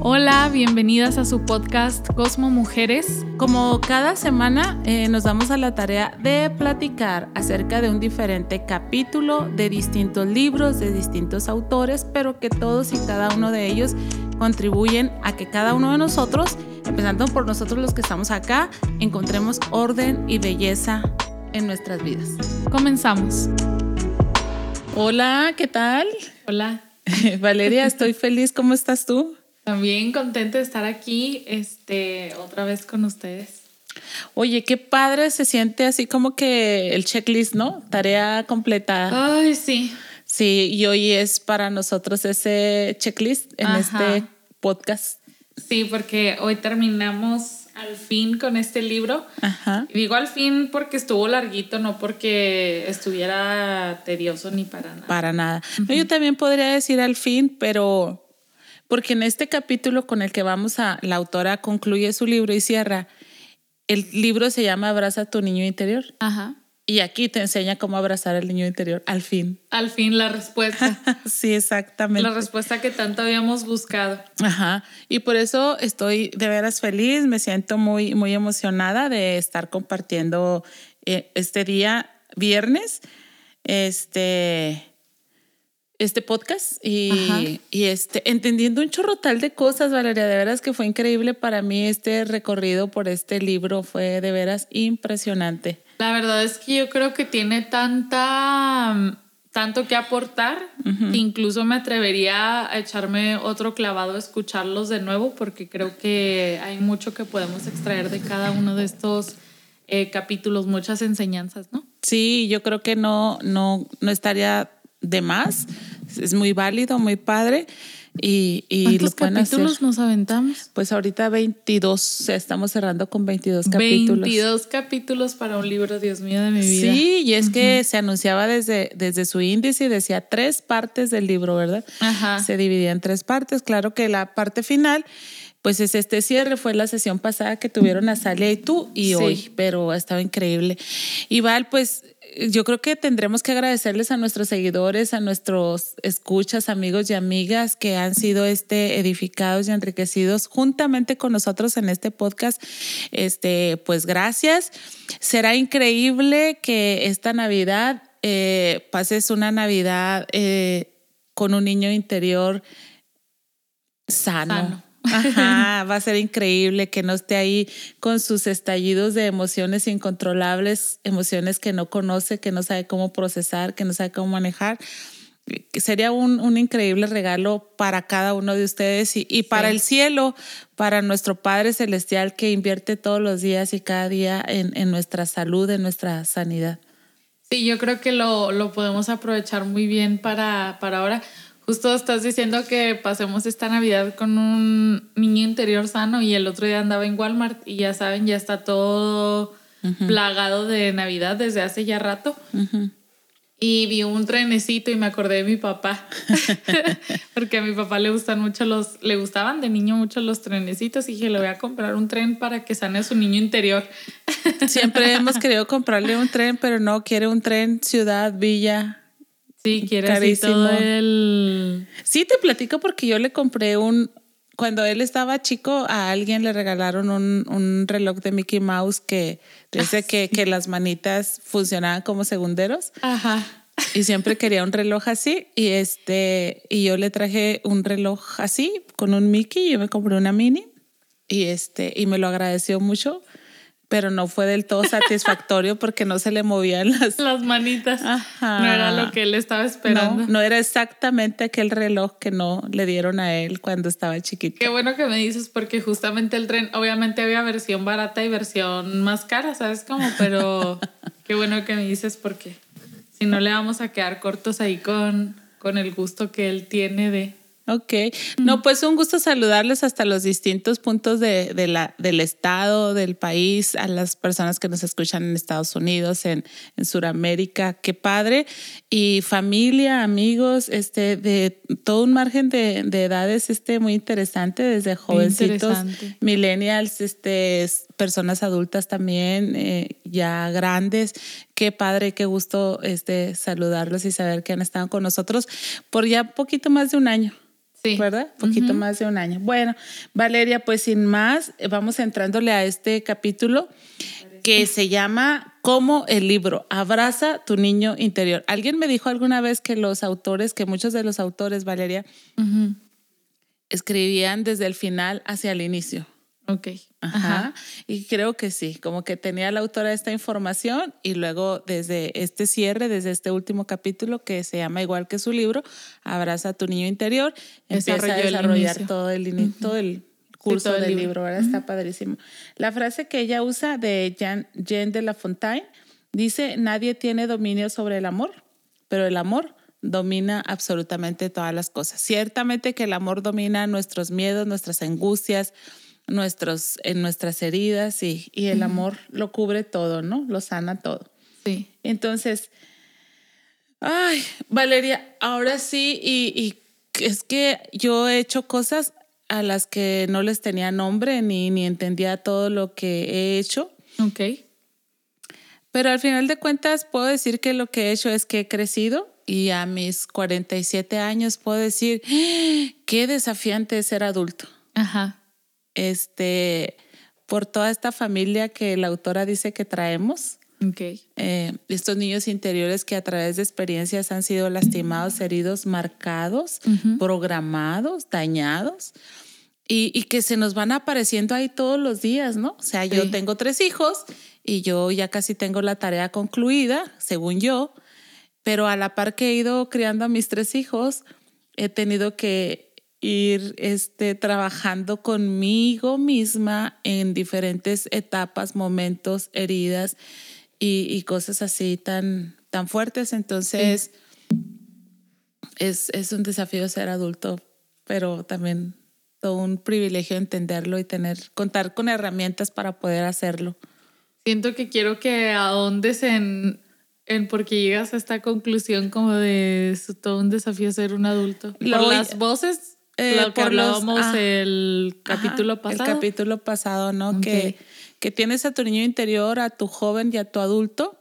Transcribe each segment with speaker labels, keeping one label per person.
Speaker 1: Hola, bienvenidas a su podcast Cosmo Mujeres.
Speaker 2: Como cada semana eh, nos damos a la tarea de platicar acerca de un diferente capítulo de distintos libros, de distintos autores, pero que todos y cada uno de ellos contribuyen a que cada uno de nosotros, empezando por nosotros los que estamos acá, encontremos orden y belleza en nuestras vidas.
Speaker 1: Comenzamos.
Speaker 2: Hola, ¿qué tal?
Speaker 1: Hola.
Speaker 2: Valeria, estoy feliz. ¿Cómo estás tú?
Speaker 1: También contenta de estar aquí este, otra vez con ustedes.
Speaker 2: Oye, qué padre se siente así como que el checklist, ¿no? Tarea completada.
Speaker 1: Ay, sí.
Speaker 2: Sí, y hoy es para nosotros ese checklist en este podcast.
Speaker 1: Sí, porque hoy terminamos al fin con este libro.
Speaker 2: Ajá.
Speaker 1: Digo al fin porque estuvo larguito, no porque estuviera tedioso ni para nada.
Speaker 2: Para nada. no, yo también podría decir al fin, pero porque en este capítulo con el que vamos a, la autora concluye su libro y cierra, el libro se llama Abraza a tu niño interior.
Speaker 1: Ajá.
Speaker 2: Y aquí te enseña cómo abrazar al niño interior, al fin.
Speaker 1: Al fin la respuesta.
Speaker 2: sí, exactamente.
Speaker 1: La respuesta que tanto habíamos buscado.
Speaker 2: Ajá. Y por eso estoy de veras feliz, me siento muy, muy emocionada de estar compartiendo eh, este día, viernes, este, este podcast y, y, este, entendiendo un chorrotal de cosas, Valeria. De veras que fue increíble para mí este recorrido por este libro, fue de veras impresionante.
Speaker 1: La verdad es que yo creo que tiene tanta tanto que aportar, que incluso me atrevería a echarme otro clavado a escucharlos de nuevo, porque creo que hay mucho que podemos extraer de cada uno de estos eh, capítulos, muchas enseñanzas, ¿no?
Speaker 2: Sí, yo creo que no, no, no estaría de más. Es muy válido, muy padre. Y, y
Speaker 1: ¿Cuántos capítulos nos aventamos?
Speaker 2: Pues ahorita 22, estamos cerrando con 22 capítulos.
Speaker 1: 22 capítulos para un libro, Dios mío, de mi vida.
Speaker 2: Sí, y es que se anunciaba desde, desde su índice y decía tres partes del libro, ¿verdad?
Speaker 1: Ajá.
Speaker 2: Se dividía en tres partes. Claro que la parte final pues es este cierre fue la sesión pasada que tuvieron a Salia y tú y
Speaker 1: Sí.
Speaker 2: hoy, pero ha estado increíble. Y Val, pues yo creo que tendremos que agradecerles a nuestros seguidores, a nuestros escuchas, amigos y amigas que han sido este edificados y enriquecidos juntamente con nosotros en este podcast. Este, pues gracias. Será increíble que esta Navidad eh, pases una Navidad eh, con un niño interior sano.
Speaker 1: Sano.
Speaker 2: Ajá, va a ser increíble que no esté ahí con sus estallidos de emociones incontrolables, emociones que no conoce, que no sabe cómo procesar, que no sabe cómo manejar. Sería un, un increíble regalo para cada uno de ustedes y, y para
Speaker 1: Sí.
Speaker 2: el cielo, para nuestro Padre Celestial que invierte todos los días y cada día en, en nuestra salud, en nuestra sanidad.
Speaker 1: Sí, yo creo que lo, lo podemos aprovechar muy bien para, para ahora. Justo estás diciendo que pasemos esta Navidad con un niño interior sano y el otro día andaba en Walmart y ya saben, ya está todo plagado de Navidad desde hace ya rato. Y vi un trenecito y me acordé de mi papá. Porque a mi papá le gustan mucho los, le gustaban de niño mucho los trenecitos y dije, le voy a comprar un tren para que sane su niño interior.
Speaker 2: Siempre hemos querido comprarle un tren, pero no quiere un tren ciudad, villa,
Speaker 1: Sí, quiere así
Speaker 2: Carísimo.
Speaker 1: todo el...
Speaker 2: Sí, te platico porque yo le compré un, cuando él estaba chico, a alguien le regalaron un, un reloj de Mickey Mouse que dice que, que las manitas funcionaban como segunderos.
Speaker 1: Ajá.
Speaker 2: y siempre quería un reloj así. Y este y yo le traje un reloj así con un Mickey, yo me compré una mini. Y este y me lo agradeció mucho, pero no fue del todo satisfactorio porque no se le movían las
Speaker 1: Las manitas.
Speaker 2: Ajá.
Speaker 1: No era lo que él estaba esperando.
Speaker 2: no, no era exactamente aquel reloj que no le dieron a él cuando estaba chiquito.
Speaker 1: Qué bueno que me dices porque justamente el tren, obviamente había versión barata y versión más cara, ¿sabes cómo? Pero qué bueno que me dices porque si no le vamos a quedar cortos ahí con, con el gusto que él tiene de...
Speaker 2: Ok, no, pues un gusto saludarles hasta los distintos puntos de, de la, del estado, del país, a las personas que nos escuchan en Estados Unidos, en, en Sudamérica, qué padre. Y familia, amigos, este, de todo un margen de, de edades este, muy interesante, desde jovencitos,
Speaker 1: interesante.
Speaker 2: millennials, este, personas adultas también, eh, ya grandes. Qué padre, qué gusto este, saludarlos y saber que han estado con nosotros por ya poquito más de un año. Sí. ¿Verdad? Poquito más de un año. Bueno, Valeria, pues sin más, vamos entrándole a este capítulo que se llama Como el libro, abraza tu niño interior. Alguien me dijo alguna vez que los autores, que muchos de los autores, Valeria, escribían desde el final hacia el inicio.
Speaker 1: Ok.
Speaker 2: Ajá. Y creo que sí, como que tenía la autora esta información y luego desde este cierre, desde este último capítulo que se llama igual que su libro, Abraza a tu niño interior, empieza a desarrollar todo el, todo el curso del libro, ¿verdad? Está padrísimo. La frase que ella usa de Jean, Jean de La Fontaine dice, nadie tiene dominio sobre el amor, pero el amor domina absolutamente todas las cosas. Ciertamente que el amor domina nuestros miedos, nuestras angustias, nuestros, en nuestras heridas y, y el amor lo cubre todo, ¿no? Lo sana todo.
Speaker 1: Sí.
Speaker 2: Entonces, ay, Valeria, ahora sí, y, y es que yo he hecho cosas a las que no les tenía nombre ni, ni entendía todo lo que he hecho.
Speaker 1: Ok.
Speaker 2: Pero al final de cuentas puedo decir que lo que he hecho es que he crecido y a mis 47 años puedo decir, ¡Ah! qué desafiante es ser adulto.
Speaker 1: Ajá
Speaker 2: este, por toda esta familia que la autora dice que traemos.
Speaker 1: Okay.
Speaker 2: Eh, estos niños interiores que a través de experiencias han sido lastimados, heridos, marcados, programados, dañados. Y, y, que se nos van apareciendo ahí todos los días, ¿no? O sea, yo tengo tres hijos y yo ya casi tengo la tarea concluida, según yo, pero a la par que he ido criando a mis tres hijos, he tenido que ir este, trabajando conmigo misma en diferentes etapas, momentos, heridas y, cosas así tan, tan fuertes. Entonces, es, es un desafío ser adulto, pero también todo un privilegio entenderlo y tener, contar con herramientas para poder hacerlo.
Speaker 1: Siento que quiero que ahondes en, en porque llegas a esta conclusión como de todo un desafío ser un adulto. Por las voces eh, lo que hablábamos ah, el capítulo pasado.
Speaker 2: El capítulo pasado, ¿no? Que, que tienes a tu niño interior, a tu joven y a tu adulto.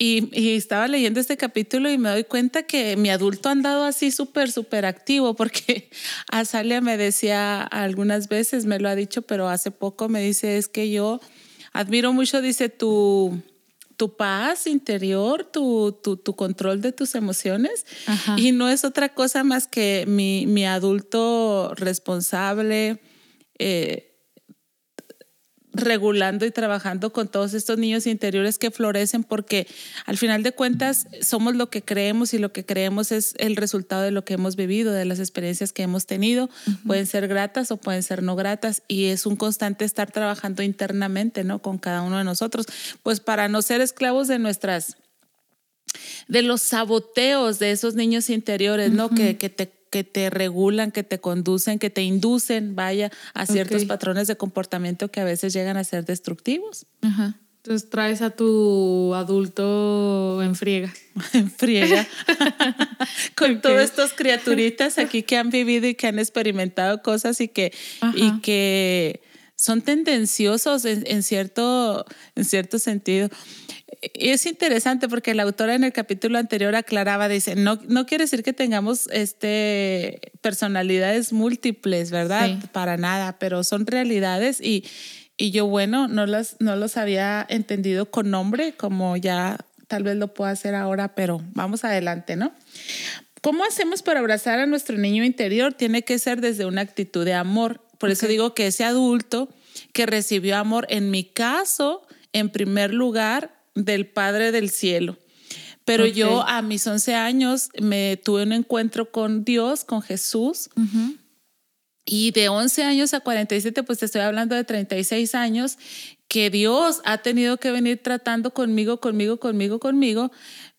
Speaker 2: Y, y, estaba leyendo este capítulo y me doy cuenta que mi adulto ha andado así súper, súper activo, porque Azalia me decía algunas veces, me lo ha dicho, pero hace poco me dice, es que yo admiro mucho, dice, tu, tu paz interior, tu, tu, tu control de tus emociones. Y no es otra cosa más que mi, mi adulto responsable, eh, regulando y trabajando con todos estos niños interiores que florecen porque al final de cuentas somos lo que creemos y lo que creemos es el resultado de lo que hemos vivido, de las experiencias que hemos tenido. Pueden ser gratas o pueden ser no gratas y es un constante estar trabajando internamente, ¿no? Con cada uno de nosotros, pues para no ser esclavos de nuestras de los saboteos de esos niños interiores, ¿no? Que, que te que te regulan, que te conducen, que te inducen, vaya, a ciertos patrones de comportamiento que a veces llegan a ser destructivos.
Speaker 1: Ajá. Entonces traes a tu adulto en friega.
Speaker 2: en friega. Con todas estas criaturitas aquí que han vivido y que han experimentado cosas y que, y que son tendenciosos en, cierto, en cierto sentido es interesante porque la autora en el capítulo anterior aclaraba, dice, no, no quiere decir que tengamos este, personalidades múltiples, ¿verdad? Para nada, pero son realidades y, y yo, bueno, no, las, no los había entendido con nombre, como ya tal vez lo pueda hacer ahora, pero vamos adelante, ¿no? ¿Cómo hacemos para abrazar a nuestro niño interior? Tiene que ser desde una actitud de amor. Por eso digo que ese adulto que recibió amor, en mi caso, en primer lugar, del Padre del Cielo. Pero yo a mis 11 años me tuve un encuentro con Dios, con Jesús. Y de 11 años a 47, pues te estoy hablando de 36 años, que Dios ha tenido que venir tratando conmigo, conmigo, conmigo, conmigo,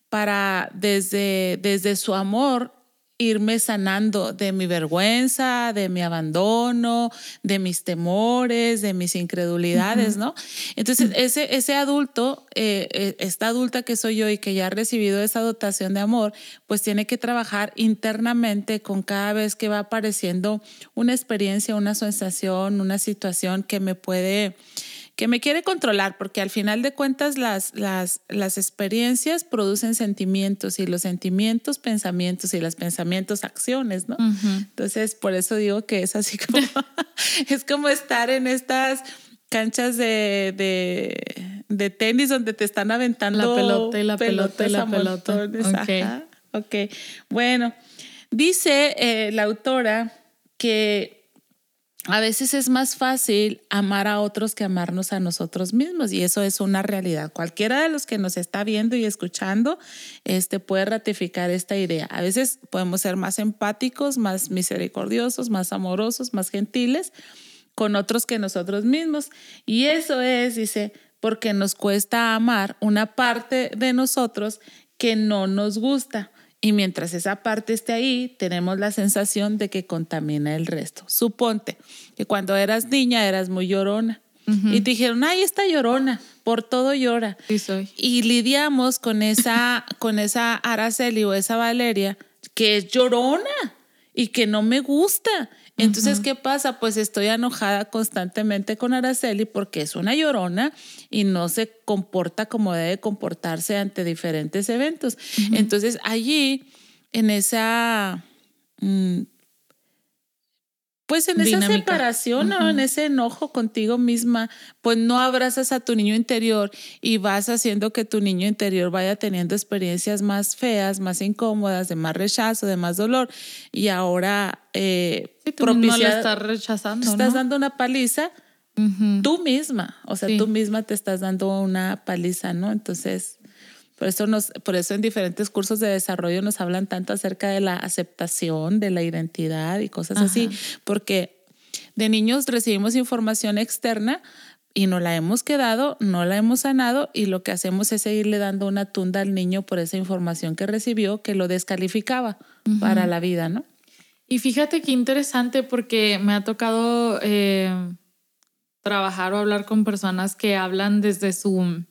Speaker 2: para desde, desde su amor irme sanando de mi vergüenza, de mi abandono, de mis temores, de mis incredulidades, ¿no? Entonces, ese, ese adulto, eh, eh, esta adulta que soy yo y que ya ha recibido esa dotación de amor, pues tiene que trabajar internamente con cada vez que va apareciendo una experiencia, una sensación, una situación que me puede que me quiere controlar, porque al final de cuentas las, las, las experiencias producen sentimientos y los sentimientos, pensamientos y los pensamientos, acciones, ¿no? Entonces, por eso digo que es así como, es como estar en estas canchas de, de, de, tenis donde te están aventando
Speaker 1: la pelota y la pelota y la pelota.
Speaker 2: Okay. ok, bueno, dice eh, la autora que a veces es más fácil amar a otros que amarnos a nosotros mismos y eso es una realidad. Cualquiera de los que nos está viendo y escuchando este, puede ratificar esta idea. A veces podemos ser más empáticos, más misericordiosos, más amorosos, más gentiles con otros que nosotros mismos. Y eso es, dice, porque nos cuesta amar una parte de nosotros que no nos gusta. Y mientras esa parte esté ahí, tenemos la sensación de que contamina el resto. Suponte que cuando eras niña eras muy llorona. Y te dijeron, ay, está llorona, por todo llora.
Speaker 1: Sí, soy.
Speaker 2: Y lidiamos con esa, con esa Araceli o esa Valeria que es llorona y que no me gusta. Entonces, ¿qué pasa? Pues estoy enojada constantemente con Araceli porque es una llorona y no se comporta como debe comportarse ante diferentes eventos. Entonces, allí, en esa... Mm, pues en esa separación o en ese enojo contigo misma, pues no abrazas a tu niño interior y vas haciendo que tu niño interior vaya teniendo experiencias más feas, más incómodas, de más rechazo, de más dolor. Y ahora eh,
Speaker 1: tú no lo estás rechazando.
Speaker 2: Estás dando una paliza tú misma, o sea, tú misma te estás dando una paliza, ¿no? Entonces, por eso, nos, por eso en diferentes cursos de desarrollo nos hablan tanto acerca de la aceptación, de la identidad y cosas así, porque de niños recibimos información externa y no la hemos quedado, no la hemos sanado y lo que hacemos es seguirle dando una tunda al niño por esa información que recibió que lo descalificaba para la vida, ¿no?
Speaker 1: Y fíjate qué interesante porque me ha tocado eh, trabajar o hablar con personas que hablan desde su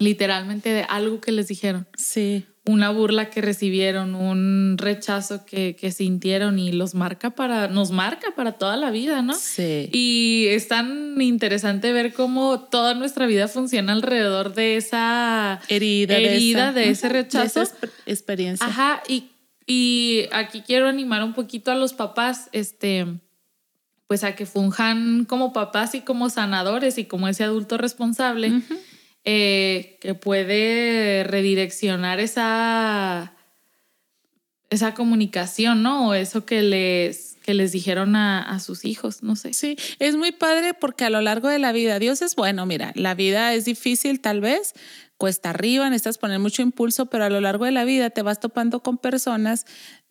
Speaker 1: literalmente de algo que les dijeron.
Speaker 2: Sí.
Speaker 1: Una burla que recibieron, un rechazo que, que, sintieron y los marca para, nos marca para toda la vida, ¿no?
Speaker 2: Sí.
Speaker 1: Y es tan interesante ver cómo toda nuestra vida funciona alrededor de esa
Speaker 2: herida,
Speaker 1: herida de, ese rechazo.
Speaker 2: De esa experiencia.
Speaker 1: Ajá, y, y aquí quiero animar un poquito a los papás, este, pues a que funjan como papás y como sanadores y como ese adulto responsable. Eh, que puede redireccionar esa, esa comunicación, ¿no? O eso que les, que les dijeron a, a, sus hijos, no sé.
Speaker 2: Sí, es muy padre porque a lo largo de la vida, Dios es bueno, mira, la vida es difícil tal vez, cuesta arriba, necesitas poner mucho impulso, pero a lo largo de la vida te vas topando con personas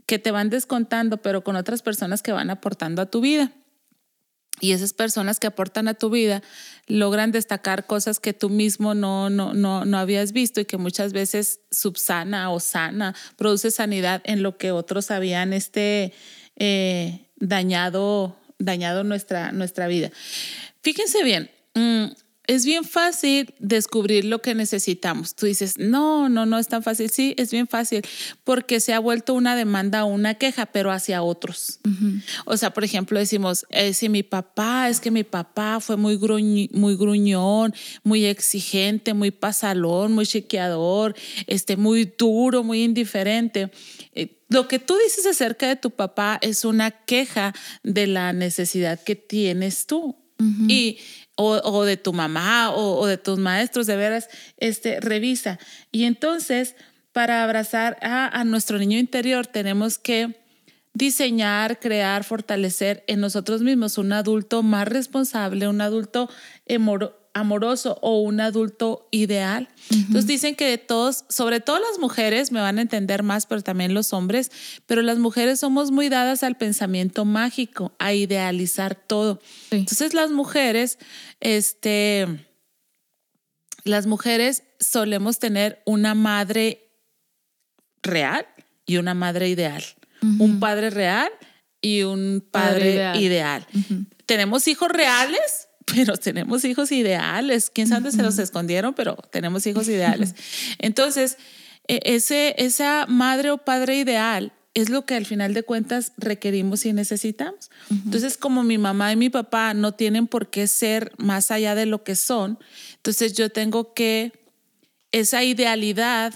Speaker 2: que te van descontando, pero con otras personas que van aportando a tu vida. Y esas personas que aportan a tu vida logran destacar cosas que tú mismo no, no, no, no habías visto y que muchas veces subsana o sana, produce sanidad en lo que otros habían este, eh, dañado, dañado nuestra, nuestra vida. Fíjense bien, mm, es bien fácil descubrir lo que necesitamos. Tú dices, no, no, no es tan fácil. Sí, es bien fácil porque se ha vuelto una demanda o una queja, pero hacia otros. O sea, por ejemplo, decimos, eh, si mi papá, es que mi papá fue muy, muy gruñón, muy exigente, muy pasalón, muy chequeador, este, muy duro, muy indiferente. Eh, lo que tú dices acerca de tu papá es una queja de la necesidad que tienes tú. Y o, de tu mamá o, de tus maestros, de veras, este, revisa. Y entonces, para abrazar a, nuestro niño interior, tenemos que diseñar, crear, fortalecer en nosotros mismos un adulto más responsable, un adulto amoroso o un adulto ideal. Entonces dicen que todos, sobre todo las mujeres, me van a entender más, pero también los hombres, pero las mujeres somos muy dadas al pensamiento mágico, a idealizar todo. Entonces las mujeres, este, las mujeres solemos tener una madre real y una madre ideal, un padre real y un padre, ideal. Tenemos hijos reales pero tenemos hijos ideales. Quién sabe dónde se los escondieron, pero tenemos hijos ideales. Entonces, e, ese, esa madre o padre ideal es lo que al final de cuentas requerimos y necesitamos. Entonces, como mi mamá y mi papá no tienen por qué ser más allá de lo que son, entonces yo tengo que esa idealidad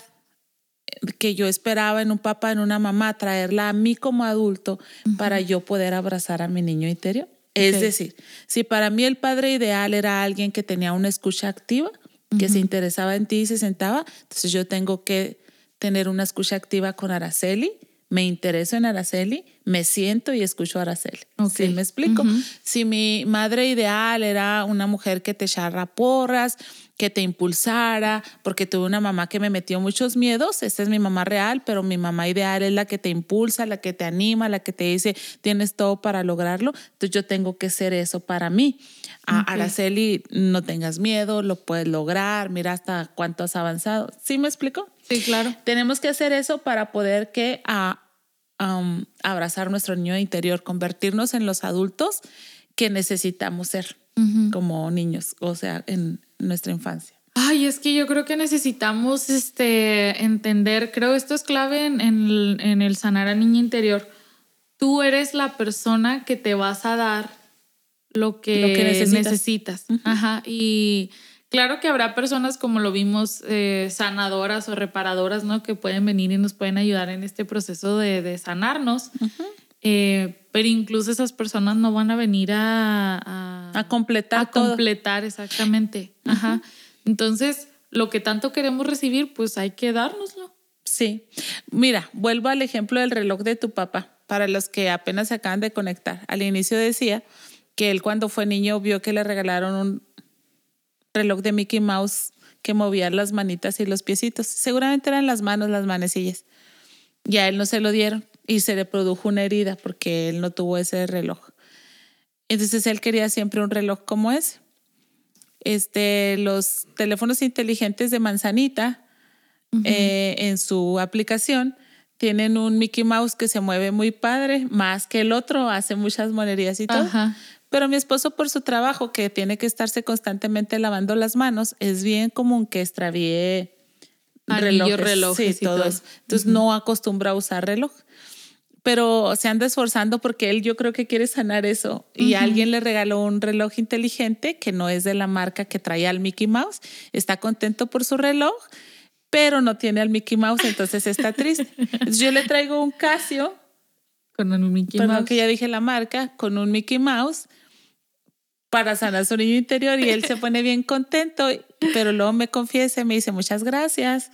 Speaker 2: que yo esperaba en un papá, en una mamá, traerla a mí como adulto para yo poder abrazar a mi niño interior. Es decir, si para mí el padre ideal era alguien que tenía una escucha activa, que se interesaba en ti y se sentaba, entonces yo tengo que tener una escucha activa con Araceli, me intereso en Araceli, me siento y escucho a Araceli. ¿Sí me explico? Si mi madre ideal era una mujer que te echara porras, que te impulsara, porque tuve una mamá que me metió muchos miedos, esta es mi mamá real, pero mi mamá ideal es la que te impulsa, la que te anima, la que te dice, tienes todo para lograrlo, entonces yo tengo que ser eso para mí. A Araceli, no tengas miedo, lo puedes lograr, mira hasta cuánto has avanzado. ¿Sí me explico?
Speaker 1: Sí, claro.
Speaker 2: Tenemos que hacer eso para poder que a, abrazar nuestro niño interior, convertirnos en los adultos que necesitamos ser como niños, o sea, en nuestra infancia.
Speaker 1: Ay, es que yo creo que necesitamos este, entender, creo esto es clave en, en, el sanar al niño interior. Tú eres la persona que te vas a dar lo que, necesitas. Ajá. Y claro que habrá personas como lo vimos, eh, sanadoras o reparadoras, ¿no? Que pueden venir y nos pueden ayudar en este proceso de, de sanarnos. Eh, pero incluso esas personas no van a venir a,
Speaker 2: a, completar.
Speaker 1: A completar, exactamente. Ajá. Entonces, lo que tanto queremos recibir, pues hay que dárnoslo.
Speaker 2: Sí. Mira, vuelvo al ejemplo del reloj de tu papá, para los que apenas se acaban de conectar. Al inicio decía que él cuando fue niño vio que le regalaron un reloj de Mickey Mouse que movía las manitas y los piecitos. Seguramente eran las manos, las manecillas. Y a él no se lo dieron y se le produjo una herida porque él no tuvo ese reloj. Entonces él quería siempre un reloj como ese. Este, los teléfonos inteligentes de manzanita eh, en su aplicación tienen un Mickey Mouse que se mueve muy padre, más que el otro, hace muchas monerías y todo. Pero mi esposo por su trabajo, que tiene que estarse constantemente lavando las manos, es bien común que extravíe relojes, relojes y todo. Entonces no acostumbra a usar reloj. Pero se anda esforzando porque él yo creo que quiere sanar eso. Y alguien le regaló un reloj inteligente que no es de la marca que traía al Mickey Mouse. Está contento por su reloj, pero no tiene al Mickey Mouse, entonces está triste. yo le traigo un Casio.
Speaker 1: Con un Mickey Mouse.
Speaker 2: que ya dije la marca, con un Mickey Mouse para sanar su niño interior y él se pone bien contento, pero luego me confiesa y me dice muchas gracias,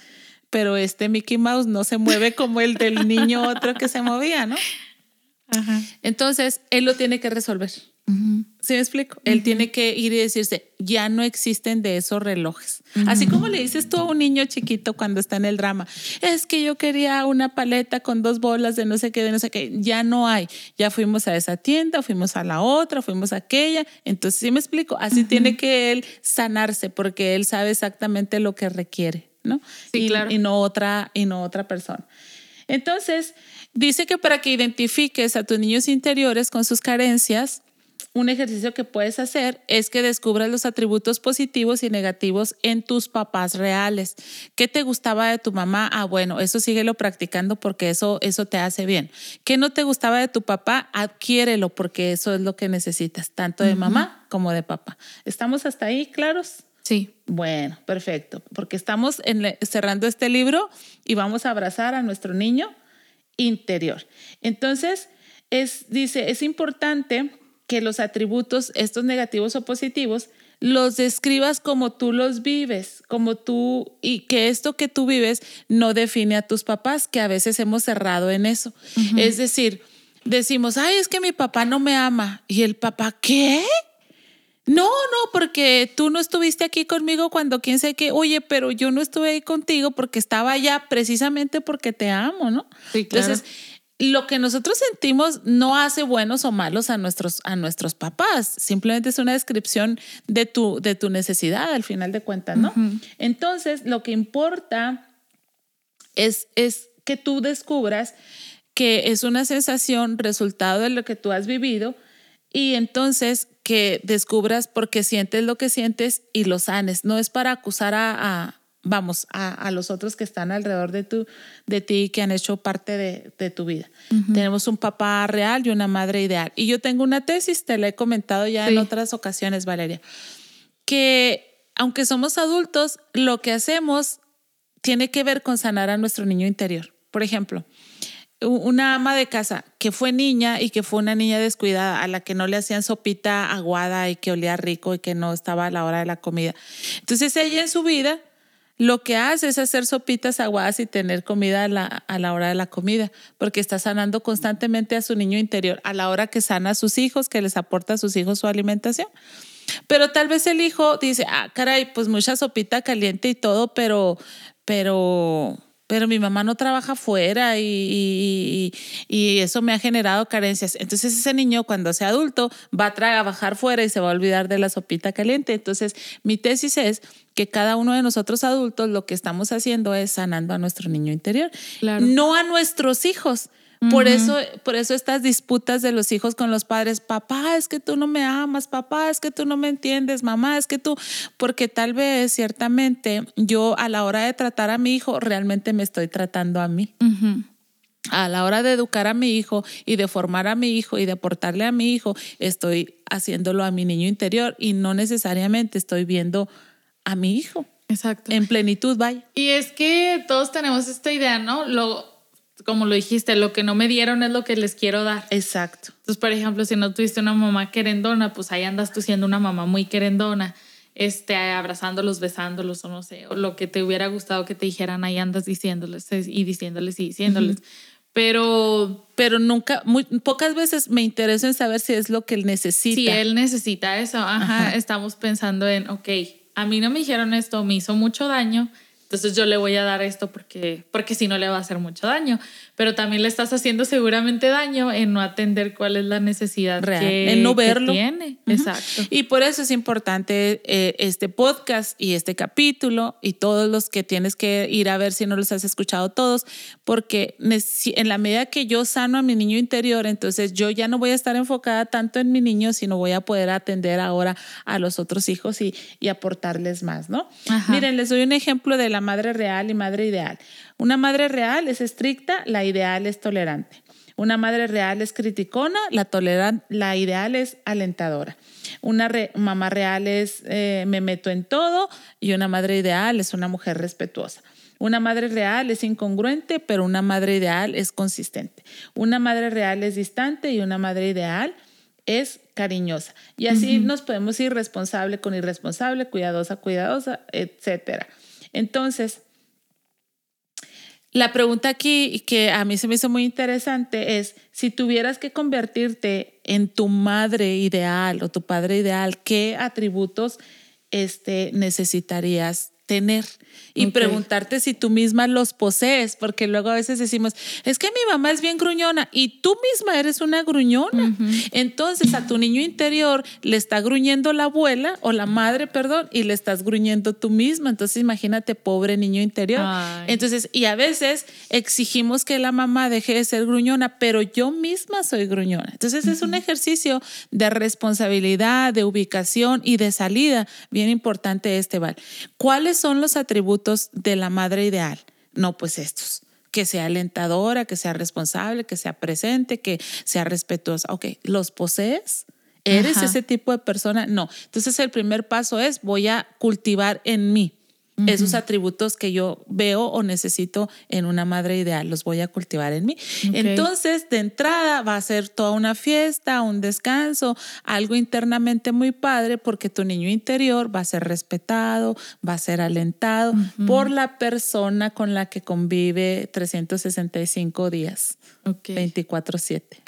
Speaker 2: pero este Mickey Mouse no se mueve como el del niño otro que se movía, ¿no? Entonces, él lo tiene que resolver. ¿Sí me explico? Él tiene que ir y decirse, ya no existen de esos relojes. Así como le dices tú a un niño chiquito cuando está en el drama, es que yo quería una paleta con dos bolas de no sé qué, de no sé qué, ya no hay. Ya fuimos a esa tienda, fuimos a la otra, fuimos a aquella. Entonces, ¿sí me explico? Así tiene que él sanarse porque él sabe exactamente lo que requiere, ¿no?
Speaker 1: Sí, claro.
Speaker 2: Y no otra, y no otra persona. Entonces, dice que para que identifiques a tus niños interiores con sus carencias, un ejercicio que puedes hacer es que descubras los atributos positivos y negativos en tus papás reales. ¿Qué te gustaba de tu mamá? Ah, bueno, eso síguelo practicando porque eso, eso te hace bien. ¿Qué no te gustaba de tu papá? Adquiérelo porque eso es lo que necesitas, tanto de mamá como de papá. ¿Estamos hasta ahí claros?
Speaker 1: Sí.
Speaker 2: Bueno, perfecto, porque estamos cerrando este libro y vamos a abrazar a nuestro niño interior. Entonces, es, dice, es importante que los atributos, estos negativos o positivos, los describas como tú los vives, como tú, y que esto que tú vives no define a tus papás, que a veces hemos cerrado en eso. Es decir, decimos, ay, es que mi papá no me ama. Y el papá, ¿qué? No, no, porque tú no estuviste aquí conmigo cuando quién sé qué, oye, pero yo no estuve ahí contigo porque estaba allá precisamente porque te amo, ¿no?
Speaker 1: Sí, claro.
Speaker 2: Entonces, lo que nosotros sentimos no hace buenos o malos a nuestros, a nuestros papás, simplemente es una descripción de tu, de tu necesidad al final de cuentas, ¿no? Entonces, lo que importa es, es que tú descubras que es una sensación resultado de lo que tú has vivido y entonces que descubras por qué sientes lo que sientes y lo sanes. No es para acusar a, vamos, a, los otros que están alrededor de, tu, de ti que han hecho parte de, tu vida. Tenemos un papá real y una madre ideal. Y yo tengo una tesis, te la he comentado ya en otras ocasiones, Valeria, que aunque somos adultos, lo que hacemos tiene que ver con sanar a nuestro niño interior. Por ejemplo, una ama de casa que fue niña y que fue una niña descuidada a la que no le hacían sopita aguada y que olía rico y que no estaba a la hora de la comida. Entonces ella en su vida lo que hace es hacer sopitas aguadas y tener comida a la, a la, hora de la comida, porque está sanando constantemente a su niño interior, a la hora que sana a sus hijos, que les aporta a sus hijos su alimentación. Pero tal vez el hijo dice, ah, caray, pues mucha sopita caliente y todo, pero, pero, pero mi mamá no trabaja afuera y, eso me ha generado carencias. Entonces ese niño cuando sea adulto va a trabajar fuera y se va a olvidar de la sopita caliente. Entonces mi tesis es que cada uno de nosotros adultos lo que estamos haciendo es sanando a nuestro niño interior, no a nuestros hijos. Por eso, por eso estas disputas de los hijos con los padres, papá, es que tú no me amas, papá, es que tú no me entiendes, mamá, es que tú, porque tal vez ciertamente yo a la hora de tratar a mi hijo realmente me estoy tratando a mí. A la hora de educar a mi hijo y de formar a mi hijo y de aportarle a mi hijo, estoy haciéndolo a mi niño interior y no necesariamente estoy viendo a mi hijo.
Speaker 1: Exacto.
Speaker 2: En plenitud, vaya.
Speaker 1: Y es que todos tenemos esta idea, ¿no? Lo, como lo dijiste, lo que no me dieron es lo que les quiero dar.
Speaker 2: Exacto.
Speaker 1: Entonces, por ejemplo, si no tuviste una mamá querendona, pues ahí andas tú siendo una mamá muy querendona, este, abrazándolos, besándolos o no sé, o lo que te hubiera gustado que te dijeran, ahí andas diciéndoles y diciéndoles y diciéndoles. Pero,
Speaker 2: pero nunca, muy pocas veces me intereso en saber si es lo que él necesita.
Speaker 1: Si él necesita eso, ajá. estamos pensando en, ok, a mí no me dijeron esto, me hizo mucho daño, entonces yo le voy a dar esto porque, porque si no le va a hacer mucho daño. Pero también le estás haciendo seguramente daño en no atender cuál es la necesidad real, en no verlo. tiene. Exacto.
Speaker 2: Y por eso es importante eh, este podcast y este capítulo y todos los que tienes que ir a ver si no los has escuchado todos, porque en la medida que yo sano a mi niño interior, entonces yo ya no voy a estar enfocada tanto en mi niño, sino voy a poder atender ahora a los otros hijos y, y aportarles más, ¿no? Miren, les doy un ejemplo de la madre real y madre ideal. Una madre real es estricta, la ideal es tolerante. Una madre real es criticona, la, la ideal es alentadora. Una mamá real es eh, me meto en todo y una madre ideal es una mujer respetuosa. Una madre real es incongruente, pero una madre ideal es consistente. Una madre real es distante y una madre ideal es cariñosa. Y así nos podemos ir responsable con irresponsable, cuidadosa, cuidadosa, etcétera. Entonces, la pregunta aquí que a mí se me hizo muy interesante es, si tuvieras que convertirte en tu madre ideal o tu padre ideal, ¿qué atributos este, necesitarías tener y preguntarte si tú misma los posees, porque luego a veces decimos, es que mi mamá es bien gruñona y tú misma eres una gruñona. Entonces a tu niño interior le está gruñendo la abuela o la madre, perdón, y le estás gruñendo tú misma. Entonces imagínate, pobre niño interior. Entonces, y a veces exigimos que la mamá deje de ser gruñona, pero yo misma soy gruñona. Entonces es un ejercicio de responsabilidad, de ubicación y de salida bien importante este, Val. ¿Cuáles son los atributos de la madre ideal? No, pues estos que sea alentadora, que sea responsable, que sea presente, que sea respetuosa. Ok, ¿los posees? ¿Eres ese tipo de persona? No. Entonces el primer paso es voy a cultivar en mí esos atributos que yo veo o necesito en una madre ideal, los voy a cultivar en mí. Entonces, de entrada va a ser toda una fiesta, un descanso, algo internamente muy padre porque tu niño interior va a ser respetado, va a ser alentado por la persona con la que convive 365 días, 24/7.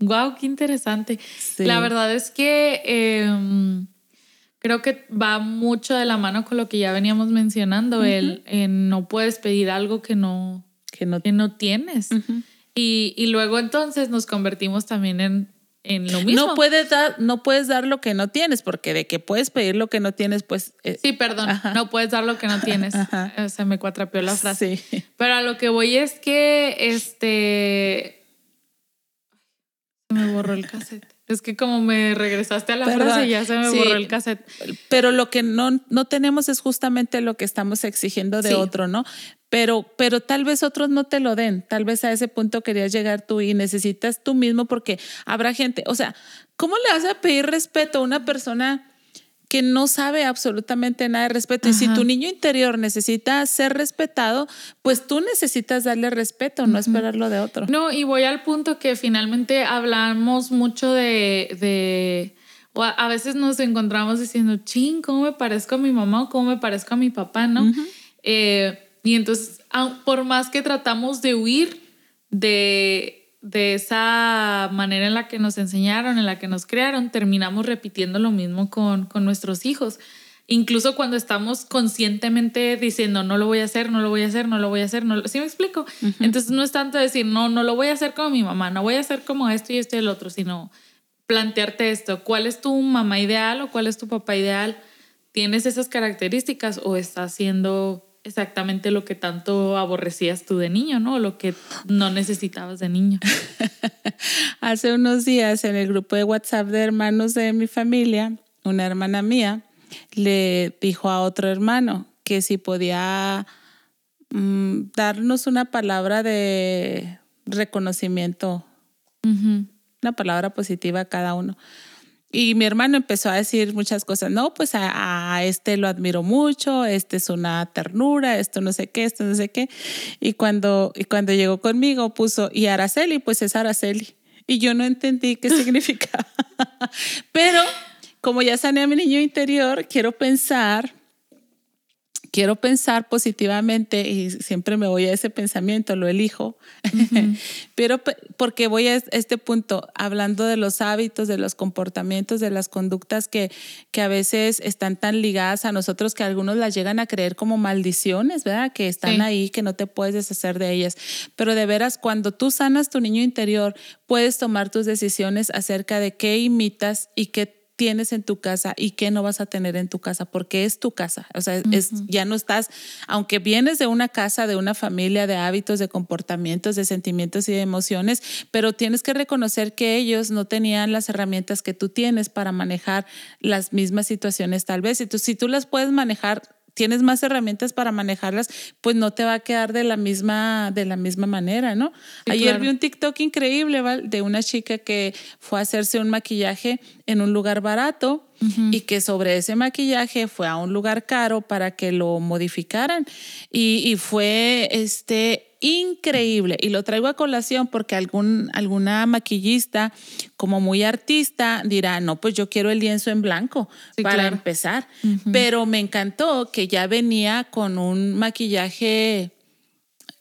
Speaker 1: Wow, qué interesante. La verdad es que em, creo que va mucho de la mano con lo que ya veníamos mencionando, el, no puedes pedir algo que no, que no, no tienes. y, y, luego entonces nos convertimos también en, en lo mismo.
Speaker 2: No puedes, dar, no puedes dar lo que no tienes, porque de que puedes pedir lo que no tienes, pues...
Speaker 1: Eh, sí, perdón, no puedes dar lo que no tienes. Se me cuatrapeó la frase. Pero a lo que voy es que, este... Se me borró el cassette. Es que como me regresaste a la frase, ya se me borró el cassette.
Speaker 2: Pero lo que no, no tenemos es justamente lo que estamos exigiendo de otro, ¿no? Pero, pero tal vez otros no te lo den. Tal vez a ese punto querías llegar tú y necesitas tú mismo porque habrá gente, o sea, ¿cómo le vas a pedir respeto a una persona? Que no sabe absolutamente nada de respeto. Y si tu niño interior necesita ser respetado, pues tú necesitas darle respeto, no esperarlo de otro.
Speaker 1: No, y voy al punto que finalmente hablamos mucho de, de o a, veces nos encontramos diciendo, ching, ¿cómo me parezco a mi mamá o cómo me parezco a mi papá, no? Eh, y entonces, por más que tratamos de huir de de esa manera en la que nos enseñaron, en la que nos crearon, terminamos repitiendo lo mismo con, con nuestros hijos. Incluso cuando estamos conscientemente diciendo, no lo voy a hacer, no lo voy a hacer, no lo voy a hacer, no ¿sí me explico? Entonces no es tanto decir, no, no lo voy a hacer como mi mamá, no voy a hacer como esto y esto y el otro, sino plantearte esto, ¿cuál es tu mamá ideal o cuál es tu papá ideal? ¿Tienes esas características o estás haciendo exactamente lo que tanto aborrecías tú de niño, ¿no? Lo que no necesitabas de niño.
Speaker 2: Hace unos días en el grupo de WhatsApp de hermanos de mi familia, una hermana mía le dijo a otro hermano que si podía mm, darnos una palabra de reconocimiento, una palabra positiva a cada uno. Y mi hermano empezó a decir muchas cosas. No, pues a, este lo admiro mucho, este es una ternura, esto no sé qué, esto no sé qué. Y cuando, y cuando llegó conmigo puso, y Araceli, pues es Araceli. Y yo no entendí qué significaba. Pero como ya sané a mi niño interior, quiero pensar quiero pensar positivamente y siempre me voy a ese pensamiento, lo elijo, pero porque voy a este punto hablando de los hábitos, de los comportamientos, de las conductas que, que a veces están tan ligadas a nosotros que algunos las llegan a creer como maldiciones, ¿verdad? Que están ahí, que no te puedes deshacer de ellas. Pero de veras, cuando tú sanas tu niño interior, puedes tomar tus decisiones acerca de qué imitas y qué tienes en tu casa y qué no vas a tener en tu casa, porque es tu casa. O sea, es, ya no estás, aunque vienes de una casa, de una familia, de hábitos, de comportamientos, de sentimientos y de emociones, pero tienes que reconocer que ellos no tenían las herramientas que tú tienes para manejar las mismas situaciones tal vez. Entonces, si tú las puedes manejar tienes más herramientas para manejarlas, pues no te va a quedar de la misma, de la misma manera, ¿no? Ayer vi un TikTok increíble de una chica que fue a hacerse un maquillaje en un lugar barato y que sobre ese maquillaje fue a un lugar caro para que lo modificaran. Y, y fue este increíble. Y lo traigo a colación porque algún, alguna maquillista, como muy artista, dirá, no, pues yo quiero el lienzo en blanco para empezar. Pero me encantó que ya venía con un maquillaje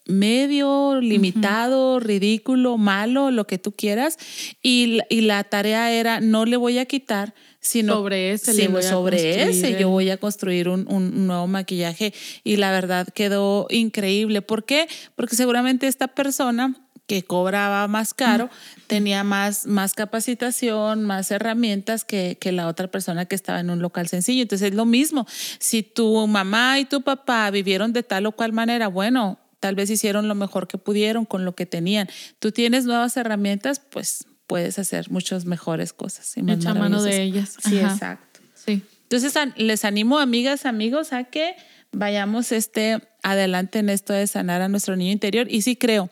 Speaker 2: medio, limitado, ridículo, malo, lo que tú quieras. Y, y la tarea era, no le voy a quitar sino
Speaker 1: sobre ese,
Speaker 2: sobre ese yo voy a construir un, un, nuevo maquillaje y la verdad quedó increíble. ¿Por qué? Porque seguramente esta persona que cobraba más caro tenía más, más capacitación, más herramientas que, que la otra persona que estaba en un local sencillo. Entonces es lo mismo. Si tu mamá y tu papá vivieron de tal o cual manera, bueno, tal vez hicieron lo mejor que pudieron con lo que tenían. Tú tienes nuevas herramientas, pues puedes hacer muchas mejores cosas.
Speaker 1: Y Echa mano de ellas.
Speaker 2: Sí, exacto. Sí. Entonces, les animo, amigas, amigos, a que vayamos este, adelante en esto de sanar a nuestro niño interior. Y sí creo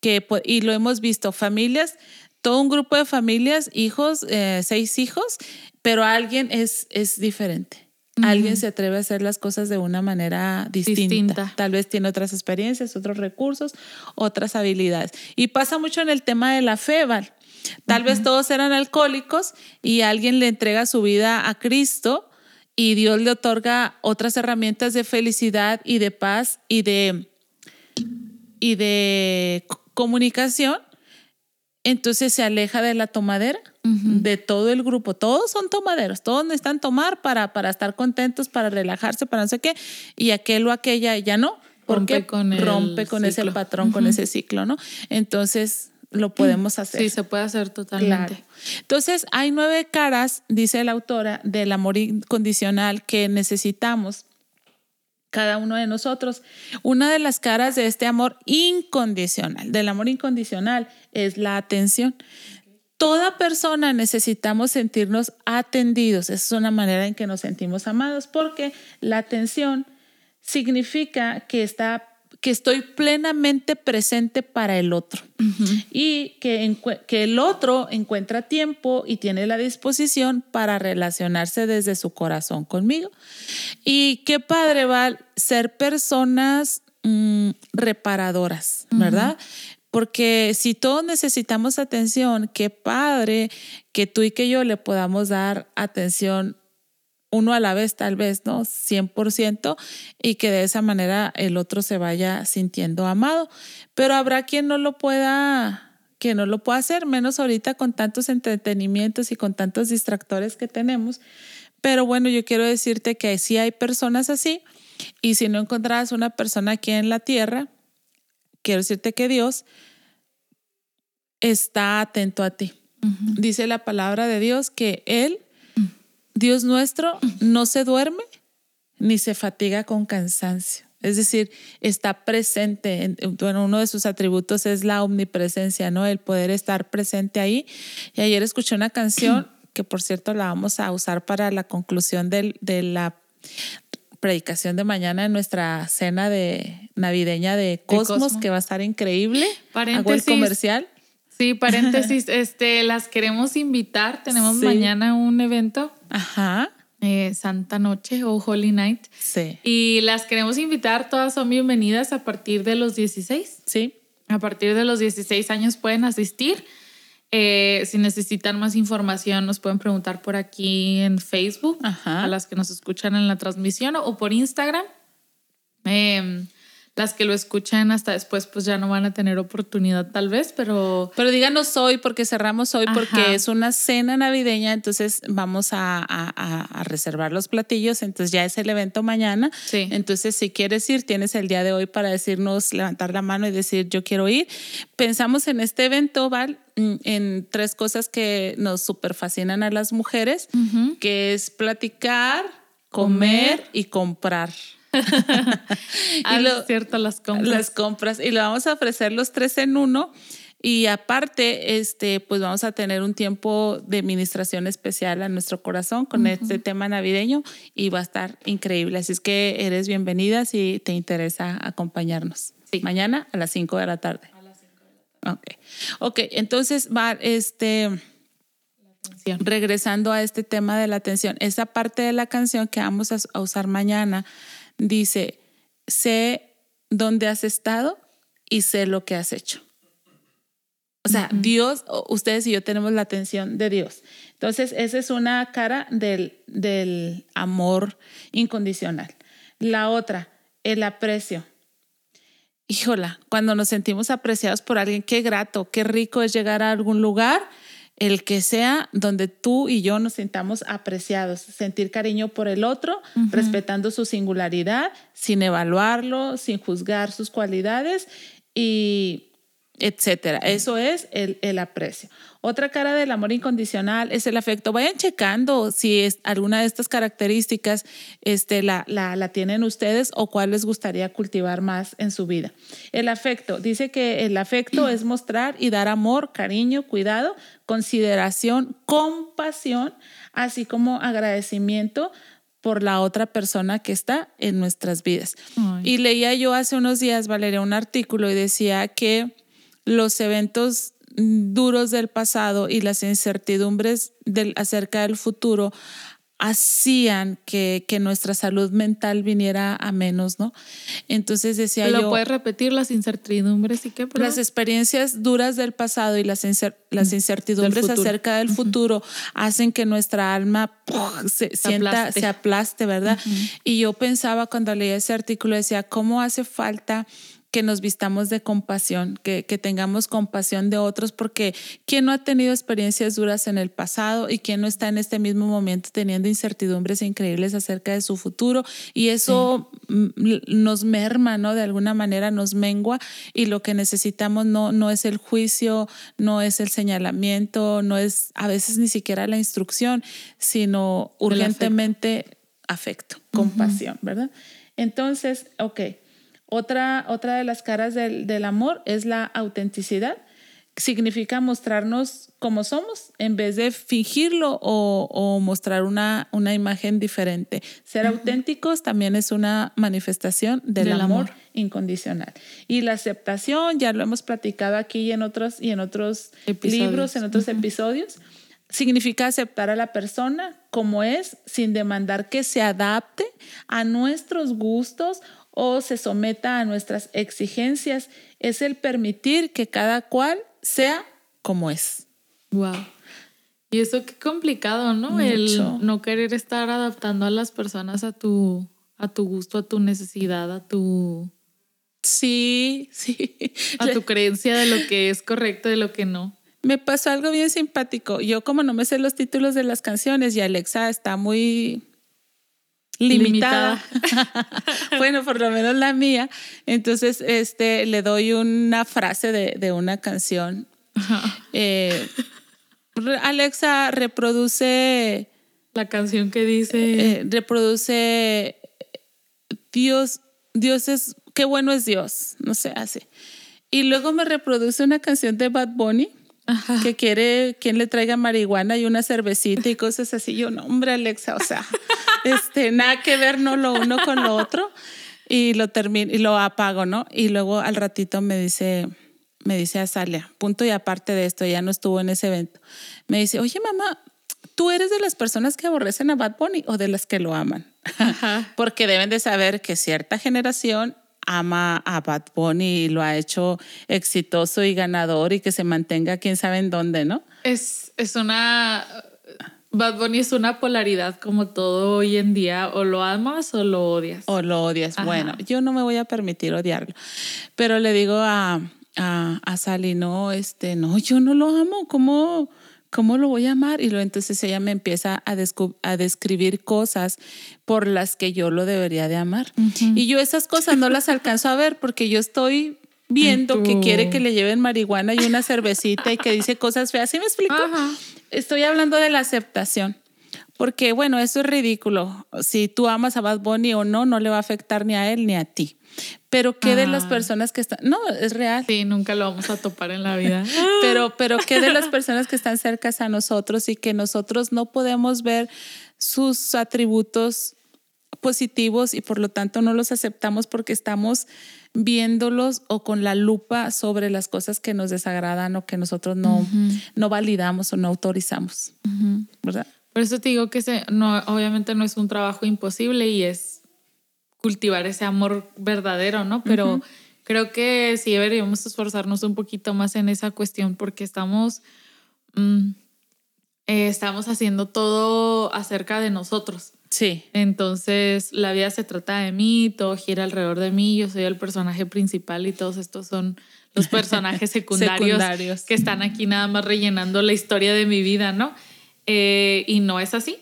Speaker 2: que, y lo hemos visto, familias, todo un grupo de familias, hijos, eh, seis hijos, pero alguien es, es diferente. Alguien se atreve a hacer las cosas de una manera distinta. distinta. Tal vez tiene otras experiencias, otros recursos, otras habilidades. Y pasa mucho en el tema de la fe, Val. Tal vez todos eran alcohólicos y alguien le entrega su vida a Cristo y Dios le otorga otras herramientas de felicidad y de paz y de, y de comunicación. Entonces se aleja de la tomadera, de todo el grupo. Todos son tomaderos, todos necesitan tomar para, para estar contentos, para relajarse, para no sé qué. Y aquel o aquella ya no. Porque rompe con, rompe con ese patrón, con ese ciclo, ¿no? Entonces, lo podemos hacer.
Speaker 1: Sí, se puede hacer totalmente.
Speaker 2: Entonces, hay nueve caras, dice la autora, del amor incondicional que necesitamos cada uno de nosotros. Una de las caras de este amor incondicional, del amor incondicional, es la atención. Toda persona necesitamos sentirnos atendidos. Esa es una manera en que nos sentimos amados porque la atención significa que está que estoy plenamente presente para el otro y que, que el otro encuentra tiempo y tiene la disposición para relacionarse desde su corazón conmigo. Y qué padre va ser personas mm, reparadoras, ¿verdad? Porque si todos necesitamos atención, qué padre que tú y que yo le podamos dar atención uno a la vez tal vez, ¿no? 100% y que de esa manera el otro se vaya sintiendo amado. Pero habrá quien no lo pueda, que no lo pueda hacer, menos ahorita con tantos entretenimientos y con tantos distractores que tenemos. Pero bueno, yo quiero decirte que sí hay personas así y si no encontrarás una persona aquí en la tierra, quiero decirte que Dios está atento a ti. Dice la palabra de Dios que Él Dios nuestro no se duerme ni se fatiga con cansancio. Es decir, está presente. Bueno, uno de sus atributos es la omnipresencia, ¿no? El poder estar presente ahí. Y ayer escuché una canción que, por cierto, la vamos a usar para la conclusión de la predicación de mañana en nuestra cena de navideña de Cosmos, que va a estar increíble. El comercial.
Speaker 1: Sí, paréntesis, este, las queremos invitar. Tenemos mañana un evento.
Speaker 2: Ajá.
Speaker 1: Eh, Santa Noche o Holy Night.
Speaker 2: Sí.
Speaker 1: Y las queremos invitar, todas son bienvenidas a partir de los 16.
Speaker 2: Sí.
Speaker 1: A partir de los 16 años pueden asistir. Eh, si necesitan más información, nos pueden preguntar por aquí en Facebook,
Speaker 2: Ajá.
Speaker 1: a las que nos escuchan en la transmisión, o por Instagram. Eh, las que lo escuchan hasta después pues ya no van a tener oportunidad tal vez, pero...
Speaker 2: Pero díganos hoy porque cerramos hoy porque es una cena navideña, entonces vamos a, a, reservar los platillos, entonces ya es el evento mañana.
Speaker 1: Sí.
Speaker 2: Entonces si quieres ir, tienes el día de hoy para decirnos, levantar la mano y decir yo quiero ir. Pensamos en este evento, Val, mm, en tres cosas que nos súper fascinan a las mujeres, que es platicar, comer y comprar.
Speaker 1: y lo, cierto, las compras.
Speaker 2: Las compras. Y lo vamos a ofrecer los tres en uno. Y aparte, este, pues vamos a tener un tiempo de administración especial a nuestro corazón con este tema navideño y va a estar increíble. Así es que eres bienvenida si te interesa acompañarnos.
Speaker 1: Sí.
Speaker 2: Mañana a las 5 de la tarde.
Speaker 1: A las 5 de la
Speaker 2: tarde. Ok. Ok, entonces va, este, regresando a este tema de la atención, esa parte de la canción que vamos a usar mañana dice, sé dónde has estado y sé lo que has hecho. O sea, Dios, ustedes y yo tenemos la atención de Dios. Entonces, esa es una cara del, del amor incondicional. La otra, el aprecio. Híjola, cuando nos sentimos apreciados por alguien, qué grato, qué rico es llegar a algún lugar el que sea donde tú y yo nos sintamos apreciados, sentir cariño por el otro, respetando su singularidad, sin evaluarlo, sin juzgar sus cualidades y etcétera. Eso es el, el, aprecio. Otra cara del amor incondicional es el afecto. Vayan checando si es alguna de estas características este, la, la, la, tienen ustedes o cuál les gustaría cultivar más en su vida. El afecto. Dice que el afecto es mostrar y dar amor, cariño, cuidado, consideración, compasión, así como agradecimiento por la otra persona que está en nuestras vidas.
Speaker 1: Ay.
Speaker 2: Y leía yo hace unos días, Valeria, un artículo y decía que los eventos duros del pasado y las incertidumbres del, acerca del futuro hacían que, que, nuestra salud mental viniera a menos, ¿no? Entonces decía
Speaker 1: ¿Lo
Speaker 2: yo...
Speaker 1: puedes repetir las incertidumbres y qué?
Speaker 2: Perdón? Las experiencias duras del pasado y las, incer, las incertidumbres del acerca del futuro uh -huh. hacen que nuestra alma se, se, sienta, aplaste. se aplaste, ¿verdad? Uh -huh. Y yo pensaba cuando leía ese artículo, decía, ¿cómo hace falta que nos vistamos de compasión, que, que, tengamos compasión de otros, porque ¿quién no ha tenido experiencias duras en el pasado y quién no está en este mismo momento teniendo incertidumbres increíbles acerca de su futuro? Y eso sí. nos merma, ¿no? De alguna manera nos mengua y lo que necesitamos no, no es el juicio, no es el señalamiento, no es a veces ni siquiera la instrucción, sino urgentemente afecto, afecto compasión, uh -huh. ¿verdad? Entonces, ok. Otra, otra de las caras del, del, amor es la autenticidad, significa mostrarnos como somos en vez de fingirlo o, mostrar una, una, imagen diferente. Ser auténticos también es una manifestación del, amor, incondicional. Y la aceptación, ya lo hemos platicado aquí y en otros, y en otros libros, en otros episodios, significa aceptar a la persona como es sin demandar que se adapte a nuestros gustos o se someta a nuestras exigencias. Es el permitir que cada cual sea como es.
Speaker 1: Wow. Y eso qué complicado, ¿no? El no querer estar adaptando a las personas a tu, a tu gusto, a tu necesidad, a tu...
Speaker 2: Sí, sí.
Speaker 1: A tu creencia de lo que es correcto, de lo que no.
Speaker 2: Me pasó algo bien simpático. Yo como no me sé los títulos de las canciones y Alexa está muy limitada. bueno, por lo menos la mía. Entonces, este, le doy una frase de, una canción. Eh, Alexa reproduce
Speaker 1: la canción que dice.
Speaker 2: Eh, reproduce Dios, Dios es, qué bueno es Dios, no sé, hace. Y luego me reproduce una canción de Bad Bunny que quiere quien le traiga marihuana y una cervecita y cosas así. Yo, no, hombre, Alexa, o sea, este, nada que ver, no lo uno con lo otro. Y lo termino y lo apago, ¿no? Y luego al ratito me dice, me dice Azalia, punto y aparte de esto, ya no estuvo en ese evento. Me dice, oye, mamá, ¿tú eres de las personas que aborrecen a Bad Bunny o de las que lo aman? Porque deben de saber que cierta generación ama a Bad Bunny y lo ha hecho exitoso y ganador y que se mantenga quién sabe en dónde, ¿no?
Speaker 1: Es, es una... Bad Bunny es una polaridad como todo hoy en día, o lo amas o lo odias.
Speaker 2: O lo odias. Bueno, yo no me voy a permitir odiarlo, pero le digo a, a, a Sally, no, este, no, yo no lo amo, ¿cómo? ¿Cómo lo voy a amar? Y luego entonces ella me empieza a, a describir cosas por las que yo lo debería de amar. Y yo esas cosas no las alcanzo a ver porque yo estoy viendo que quiere que le lleven marihuana y una cervecita y que dice cosas feas. ¿Sí me explico? Estoy hablando de la aceptación. Porque, bueno, eso es ridículo. Si tú amas a Bad Bunny o no, no le va a afectar ni a él ni a ti. Pero ¿qué de las ah. personas que están? No, es real.
Speaker 1: Sí, nunca lo vamos a topar en la vida.
Speaker 2: pero, pero ¿qué de las personas que están cerca a nosotros y que nosotros no podemos ver sus atributos positivos y por lo tanto no los aceptamos porque estamos viéndolos o con la lupa sobre las cosas que nos desagradan o que nosotros no, no validamos o no autorizamos. ¿Verdad?
Speaker 1: Por eso te digo que no, obviamente no es un trabajo imposible y es cultivar ese amor verdadero, ¿no? Pero creo que sí deberíamos esforzarnos un poquito más en esa cuestión porque estamos, mm, eh, estamos haciendo todo acerca de nosotros.
Speaker 2: Sí.
Speaker 1: Entonces, la vida se trata de mí, todo gira alrededor de mí, yo soy el personaje principal y todos estos son los personajes secundarios, que están aquí nada más rellenando la historia de mi vida, ¿no? Eh, y no es así.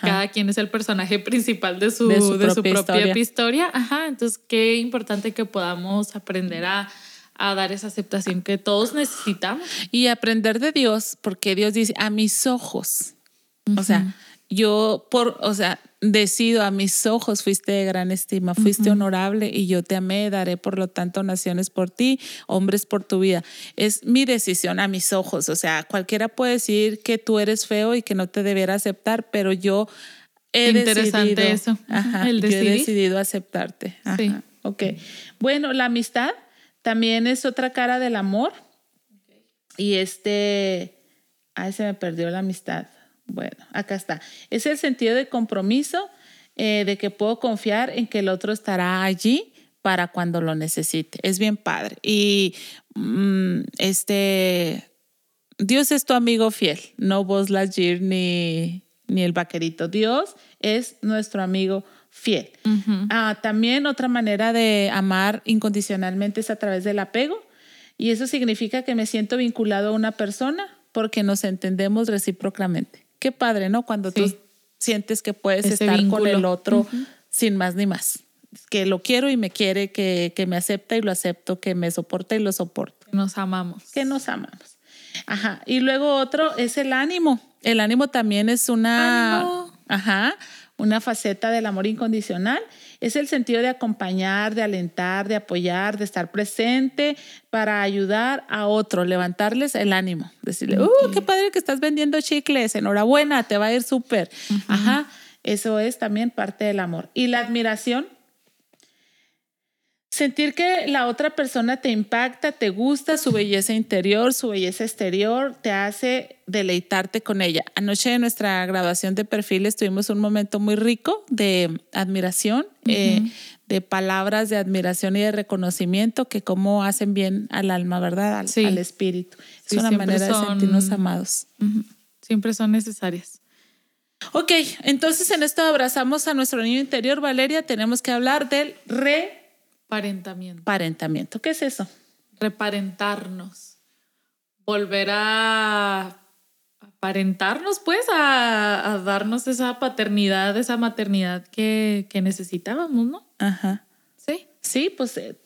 Speaker 1: Cada quien es el personaje principal de su, de su, propia, historia. Ajá, entonces qué importante que podamos aprender a, a dar esa aceptación que todos necesitamos.
Speaker 2: Y aprender de Dios, porque Dios dice, a mis ojos. O sea, yo por, o sea, decido a mis ojos fuiste de gran estima, fuiste honorable y yo te amé, daré por lo tanto naciones por ti, hombres por tu vida. Es mi decisión a mis ojos, o sea, cualquiera puede decir que tú eres feo y que no te debiera aceptar, pero yo he Interesante decidido, eso. Ajá, El yo he decidido aceptarte. Sí. Ok. Bueno, la amistad también es otra cara del amor. Y este, ay, se me perdió la amistad. Bueno, acá está. Es el sentido de compromiso, eh, de que puedo confiar en que el otro estará allí para cuando lo necesite. Es bien padre. Y mm, este, Dios es tu amigo fiel, no vos Lightyear ni, ni el vaquerito. Dios es nuestro amigo fiel. Ah, también otra manera de amar incondicionalmente es a través del apego. Y eso significa que me siento vinculado a una persona porque nos entendemos recíprocamente qué padre, ¿no? Cuando tú sientes que puedes estar con el otro sin más ni más. Que lo quiero y me quiere, que, que me acepta y lo acepto, que me soporta y lo soporto.
Speaker 1: Nos amamos.
Speaker 2: Que nos amamos. Ajá. Y luego otro es el ánimo. El ánimo también es una. Ajá. una faceta del amor incondicional, es el sentido de acompañar, de alentar, de apoyar, de estar presente para ayudar a otro, levantarles el ánimo, decirle, ¡uh, qué padre que estás vendiendo chicles! Enhorabuena, te va a ir súper. Ajá, eso es también parte del amor. Y la admiración Sentir que la otra persona te impacta, te gusta su belleza interior, su belleza exterior, te hace deleitarte con ella. Anoche en nuestra graduación de perfiles tuvimos un momento muy rico de admiración, eh, de palabras de admiración y de reconocimiento que cómo hacen bien al alma, ¿verdad? Al, espíritu. es una manera de sentirnos amados.
Speaker 1: Siempre son necesarias.
Speaker 2: Ok, entonces en esto abrazamos a nuestro niño interior, Valeria. Tenemos que hablar del re
Speaker 1: Parentamiento.
Speaker 2: Parentamiento. ¿Qué es eso?
Speaker 1: Reparentarnos. Volver a aparentarnos, pues, a, darnos esa paternidad, esa maternidad que, necesitábamos, ¿no?
Speaker 2: Ajá.
Speaker 1: Sí.
Speaker 2: Sí, pues eh,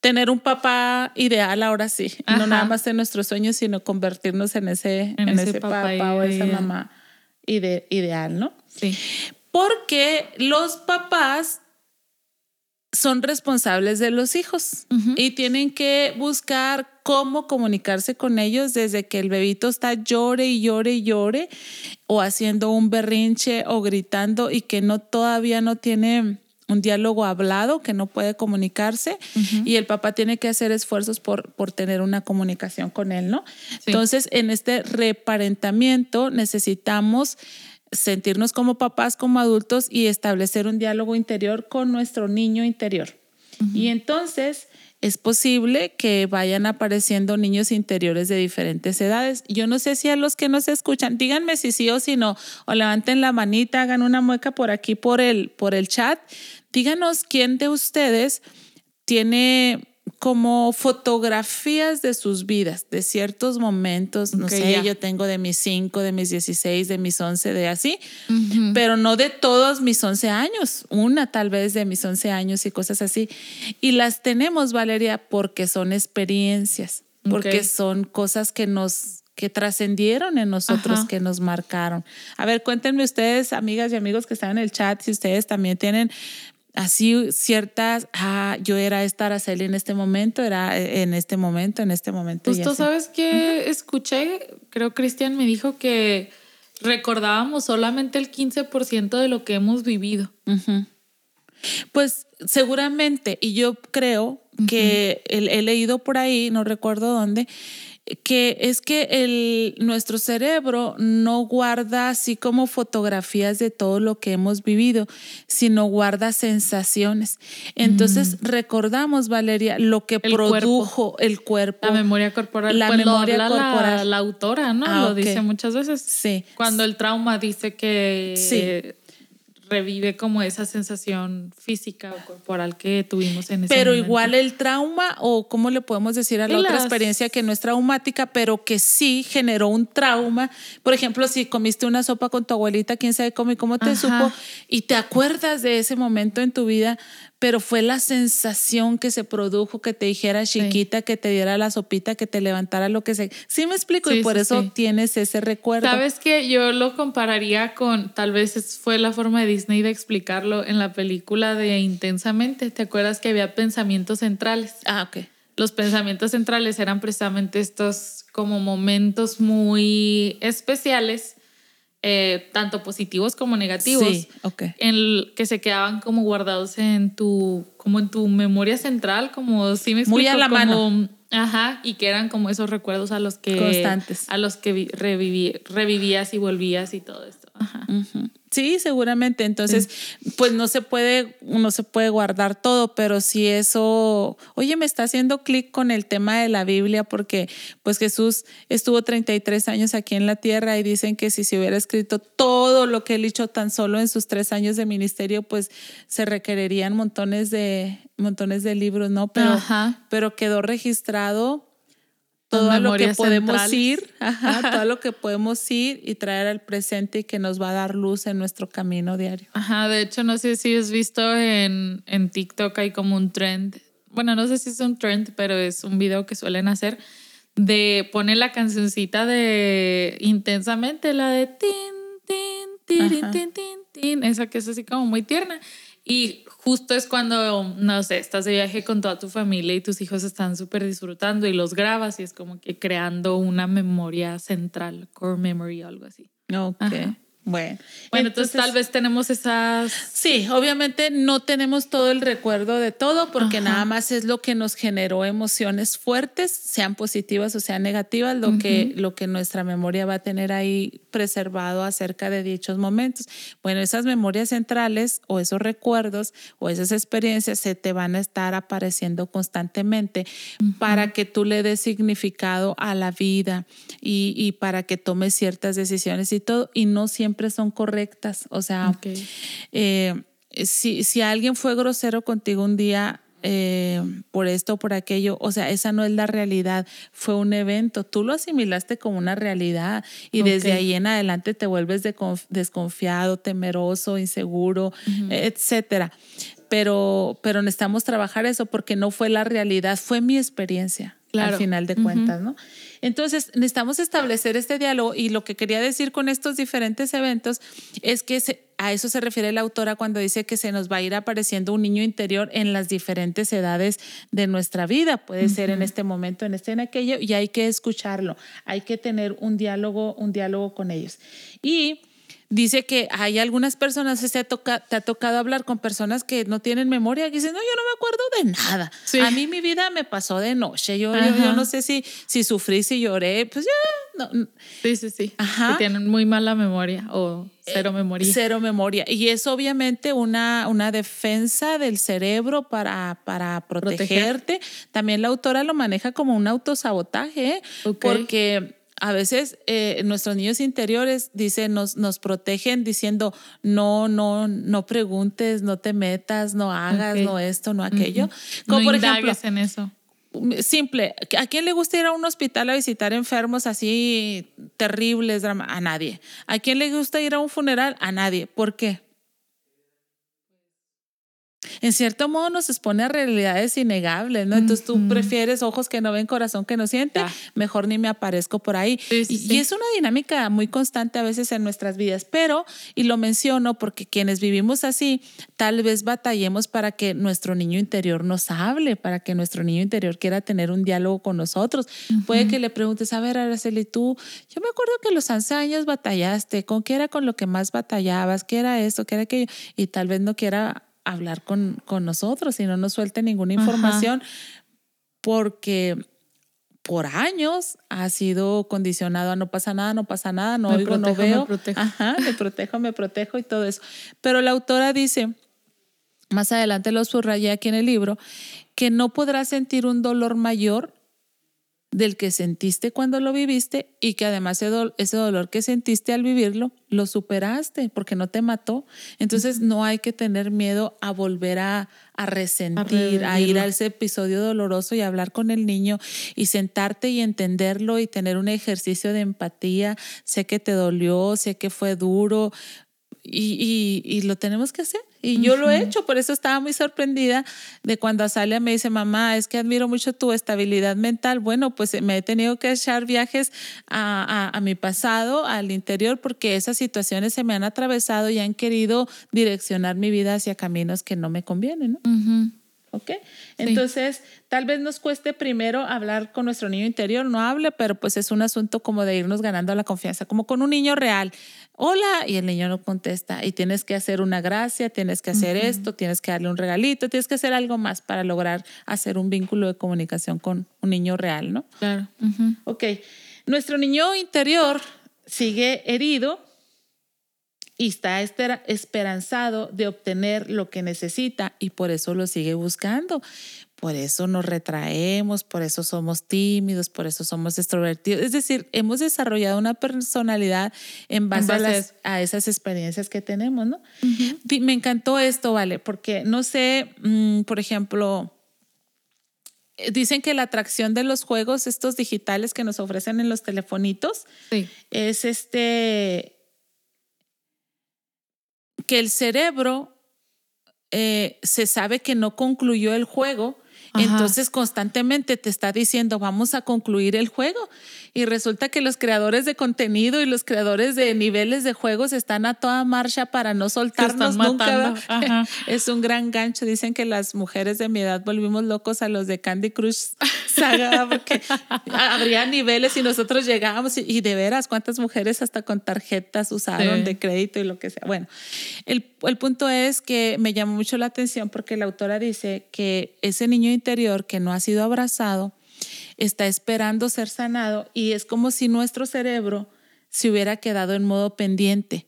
Speaker 2: tener un papá ideal ahora sí. No nada más en nuestros sueños, sino convertirnos en ese, en, ese, papá, o esa mamá ideal, ¿no?
Speaker 1: Sí.
Speaker 2: Porque los papás son responsables de los hijos y tienen que buscar cómo comunicarse con ellos desde que el bebito está llore y llore y llore o haciendo un berrinche o gritando y que no todavía no tiene un diálogo hablado, que no puede comunicarse y el papá tiene que hacer esfuerzos por, por tener una comunicación con él, ¿no? Entonces, en este reparentamiento necesitamos sentirnos como papás, como adultos y establecer un diálogo interior con nuestro niño interior. Y entonces es posible que vayan apareciendo niños interiores de diferentes edades. Yo no sé si a los que nos escuchan, díganme si sí o si no, o levanten la manita, hagan una mueca por aquí por el, por el chat. Díganos quién de ustedes tiene como fotografías de sus vidas, de ciertos momentos, no sé, yo tengo de mis 5, de mis 16, de mis 11, de así, pero no de todos mis 11 años, una tal vez de mis 11 años y cosas así. Y las tenemos, Valeria, porque son experiencias, porque son cosas que nos que trascendieron en nosotros, que nos marcaron. A ver, cuéntenme ustedes, amigas y amigos que están en el chat, si ustedes también tienen así ciertas, ah, yo era esta Araceli en este momento, era eh, en este momento, en este momento.
Speaker 1: Justo sabes que escuché, creo Cristian me dijo que recordábamos solamente el 15% de lo que hemos vivido.
Speaker 2: Pues seguramente, y yo creo que he leído por ahí, no recuerdo dónde, que es que el, nuestro cerebro no guarda así como fotografías de todo lo que hemos vivido, sino guarda sensaciones. Entonces mm. recordamos, Valeria, lo que produjo el cuerpo.
Speaker 1: La memoria corporal.
Speaker 2: La pues memoria corporal.
Speaker 1: La, autora, ¿no? Ah, lo dice muchas veces.
Speaker 2: Sí.
Speaker 1: Cuando el trauma dice que sí revive como esa sensación física o corporal que tuvimos en ese
Speaker 2: Pero igual el trauma, o cómo le podemos decir a la otra experiencia que no es traumática, pero que sí generó un trauma. Por ejemplo, si comiste una sopa con tu abuelita, quién sabe cómo y cómo te supo, y te acuerdas de ese momento en tu vida, pero fue la sensación que se produjo, que te dijera chiquita, que te diera la sopita, que te levantara lo que sea. Sí me explico y por eso tienes ese recuerdo.
Speaker 1: Sabes que yo lo compararía con, tal vez fue la forma de Disney de explicarlo en la película de Intensamente. ¿Te acuerdas que había pensamientos centrales?
Speaker 2: Ah, ok.
Speaker 1: Los pensamientos centrales eran precisamente estos como momentos muy especiales eh, tanto positivos como negativos,
Speaker 2: sí, okay.
Speaker 1: en que se quedaban como guardados en tu, como en tu memoria central, como si me explico,
Speaker 2: muy a la mano,
Speaker 1: ajá, y que eran como esos recuerdos a los que
Speaker 2: constantes,
Speaker 1: a los que revivías y volvías y todo esto. Ajá.
Speaker 2: Sí, seguramente. Entonces, pues no se puede, no se puede guardar todo, pero si eso, oye, me está haciendo clic con el tema de la Biblia, porque pues Jesús estuvo 33 años aquí en la tierra y dicen que si se hubiera escrito todo lo que él hizo tan solo en sus tres años de ministerio, pues se requerirían montones de, montones de libros, ¿no? Pero, pero quedó registrado todo lo que podemos ir, ajá, todo lo que podemos ir y traer al presente y que nos va a dar luz en nuestro camino diario.
Speaker 1: Ajá, de hecho, no sé si has visto en, en TikTok hay como un trend, bueno, no sé si es un trend, pero es un video que suelen hacer de poner la cancioncita de intensamente, la de tin, tin, tin, tin, tin, Tin, esa que es así como muy tierna. Y justo es cuando, no sé, estás de viaje con toda tu familia y tus hijos están súper disfrutando y los grabas y es como que creando una memoria central, core memory o algo así.
Speaker 2: Ok. Bueno,
Speaker 1: bueno entonces, tal vez tenemos esas...
Speaker 2: Sí, obviamente no tenemos todo el recuerdo de todo porque nada más es lo que nos generó emociones fuertes, sean positivas o sean negativas, lo, que, lo que nuestra memoria va a tener ahí preservado acerca de dichos momentos. Bueno, esas memorias centrales o esos recuerdos o esas experiencias se te van a estar apareciendo constantemente para que tú le des significado a la vida y, y para que tomes ciertas decisiones y todo, y no siempre son correctas. O sea, eh, si, si alguien fue grosero contigo un día, eh, por esto o por aquello. O sea, esa no es la realidad, fue un evento. Tú lo asimilaste como una realidad y desde ahí en adelante te vuelves desconfiado, temeroso, inseguro, etcétera. Pero, pero necesitamos trabajar eso porque no fue la realidad, fue mi experiencia al final de cuentas, ¿no? Entonces, necesitamos establecer este diálogo y lo que quería decir con estos diferentes eventos es que a eso se refiere la autora cuando dice que se nos va a ir apareciendo un niño interior en las diferentes edades de nuestra vida. Puede ser en este momento, en este, en aquello, y hay que escucharlo, hay que tener un diálogo, un diálogo con ellos. Y dice que hay algunas personas, te ha, te ha tocado hablar con personas que no tienen memoria, que dicen, no, yo no me acuerdo de nada. A mí mi vida me pasó de noche, yo, yo, no sé si, si sufrí, si lloré, pues ya, no.
Speaker 1: Sí, sí, sí. Ajá. Que tienen muy mala memoria o cero memoria.
Speaker 2: cero memoria. Y es obviamente una, una defensa del cerebro para, para protegerte. También la autora lo maneja como un autosabotaje, ¿eh? porque a veces eh, nuestros niños interiores dicen, nos, nos protegen diciendo, no, no, no preguntes, no te metas, no hagas, no esto, no aquello.
Speaker 1: Como por ejemplo, en eso.
Speaker 2: Simple, ¿a quién le gusta ir a un hospital a visitar enfermos así terribles? A nadie. ¿A quién le gusta ir a un funeral? A nadie. ¿Por qué? En cierto modo nos expone a realidades innegables, ¿no? Entonces tú prefieres ojos que no ven, corazón que no siente, mejor ni me aparezco por ahí. y, es una dinámica muy constante a veces en nuestras vidas, pero, y lo menciono porque quienes vivimos así, tal vez batallemos para que nuestro niño interior nos hable, para que nuestro niño interior quiera tener un diálogo con nosotros. Puede que le preguntes, a ver, Araceli, tú, yo me acuerdo que los 11 años batallaste, ¿con qué era con lo que más batallabas? ¿Qué era esto? ¿Qué era aquello? Y tal vez no quiera hablar con, con nosotros y no nos suelte ninguna información porque por años ha sido condicionado a no pasa nada, no pasa nada, no oigo, no veo. Me protejo. Ajá, me protejo, me protejo y todo eso. Pero la autora dice, más adelante lo subrayé aquí en el libro, que no podrás sentir un dolor mayor del que sentiste cuando lo viviste y que además ese, dolor que sentiste al vivirlo lo superaste porque no te mató. Entonces no hay que tener miedo a volver a, resentir, a, ir a ese episodio doloroso y hablar con el niño y sentarte y entenderlo y tener un ejercicio de empatía. Sé que te dolió, sé que fue duro, y, y, lo tenemos que hacer. Y yo lo he hecho, por eso estaba muy sorprendida de cuando Azalia me dice, mamá, es que admiro mucho tu estabilidad mental. Bueno, pues me he tenido que echar viajes a, a, mi pasado, al interior, porque esas situaciones se me han atravesado y han querido direccionar mi vida hacia caminos que no me convienen. ¿no? ¿Ok? Entonces, tal vez nos cueste primero hablar con nuestro niño interior, no hable, pero pues es un asunto como de irnos ganando la confianza, como con un niño real. Hola, y el niño no contesta. Y tienes que hacer una gracia, tienes que hacer esto, tienes que darle un regalito, tienes que hacer algo más para lograr hacer un vínculo de comunicación con un niño real, ¿no?
Speaker 1: Claro.
Speaker 2: Ok. Nuestro niño interior sigue herido y está esperanzado de obtener lo que necesita y por eso lo sigue buscando. Por eso nos retraemos, por eso somos tímidos, por eso somos extrovertidos. Es decir, hemos desarrollado una personalidad en base, a, esas experiencias que tenemos, ¿no? Me encantó esto, ¿vale? Porque no sé, mm, por ejemplo, dicen que la atracción de los juegos, estos digitales que nos ofrecen en los telefonitos, es este que el cerebro eh, se sabe que no concluyó el juego, entonces constantemente te está diciendo, vamos a concluir el juego. Y resulta que los creadores de contenido y los creadores de niveles de juegos están a toda marcha para no soltarnos nunca. Es un gran gancho. Dicen que las mujeres de mi edad volvimos locos a los de Candy Crush Saga porque habría niveles y nosotros llegábamos y, de veras cuántas mujeres hasta con tarjetas usaron de crédito y lo que sea. Bueno, el, el punto es que me llamó mucho la atención porque la autora dice que ese niño interior que no ha sido abrazado está esperando ser sanado y es como si nuestro cerebro se hubiera quedado en modo pendiente.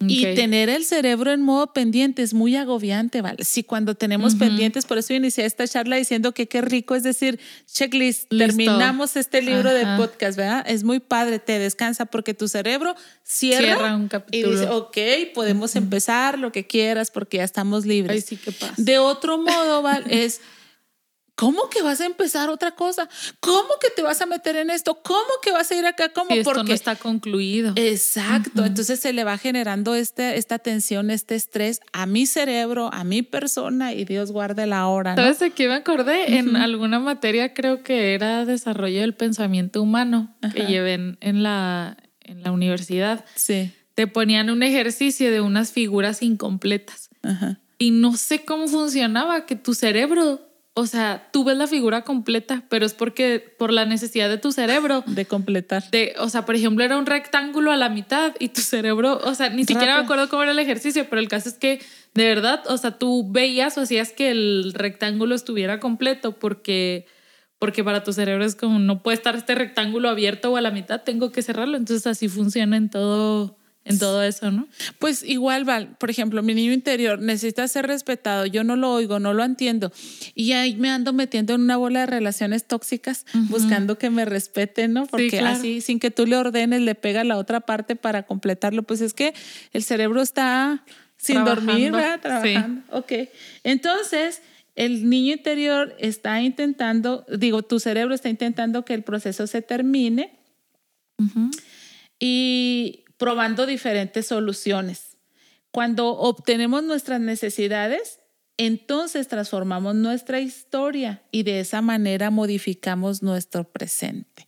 Speaker 2: Y tener el cerebro en modo pendiente es muy agobiante, ¿vale? Si cuando tenemos pendientes, por eso inicié esta charla diciendo que qué rico es decir, checklist, terminamos este libro de podcast, ¿verdad? Es muy padre, te descansa porque tu cerebro cierra, un capítulo. y dice, ok, podemos empezar lo que quieras porque ya estamos libres.
Speaker 1: Ay, sí, ¿qué pasa?
Speaker 2: De otro modo, ¿vale? es ¿Cómo que vas a empezar otra cosa? ¿Cómo que te vas a meter en esto? ¿Cómo que vas a ir acá? ¿Cómo?
Speaker 1: Si esto no está concluido.
Speaker 2: Exacto. Entonces se le va generando este, esta tensión, este estrés a mi cerebro, a mi persona y Dios guarde la hora.
Speaker 1: ¿no? ¿Sabes de qué me acordé? En alguna materia creo que era desarrollo del pensamiento humano que llevé en, la, en la universidad.
Speaker 2: Sí.
Speaker 1: Te ponían un ejercicio de unas figuras incompletas. Y no sé cómo funcionaba, que tu cerebro o sea, tú ves la figura completa, pero es porque por la necesidad de tu cerebro.
Speaker 2: De completar.
Speaker 1: De, o sea, por ejemplo, era un rectángulo a la mitad y tu cerebro, o sea, ni siquiera me acuerdo cómo era el ejercicio, pero el caso es que de verdad, o sea, tú veías o hacías que el rectángulo estuviera completo porque, porque para tu cerebro es como no puede estar este rectángulo abierto o a la mitad, tengo que cerrarlo. Entonces así funciona en todo en todo eso, ¿no?
Speaker 2: Pues igual, Val, por ejemplo, mi niño interior necesita ser respetado, yo no lo oigo, no lo entiendo. Y ahí me ando metiendo en una bola de relaciones tóxicas, buscando que me respeten, ¿no? Porque así, sin que tú le ordenes, le pega la otra parte para completarlo. Pues es que el cerebro está sin dormir, ¿verdad? Trabajando. Ok. Entonces, el niño interior está intentando, digo, tu cerebro está intentando que el proceso se termine. Y probando diferentes soluciones. Cuando obtenemos nuestras necesidades, entonces transformamos nuestra historia y de esa manera modificamos nuestro presente.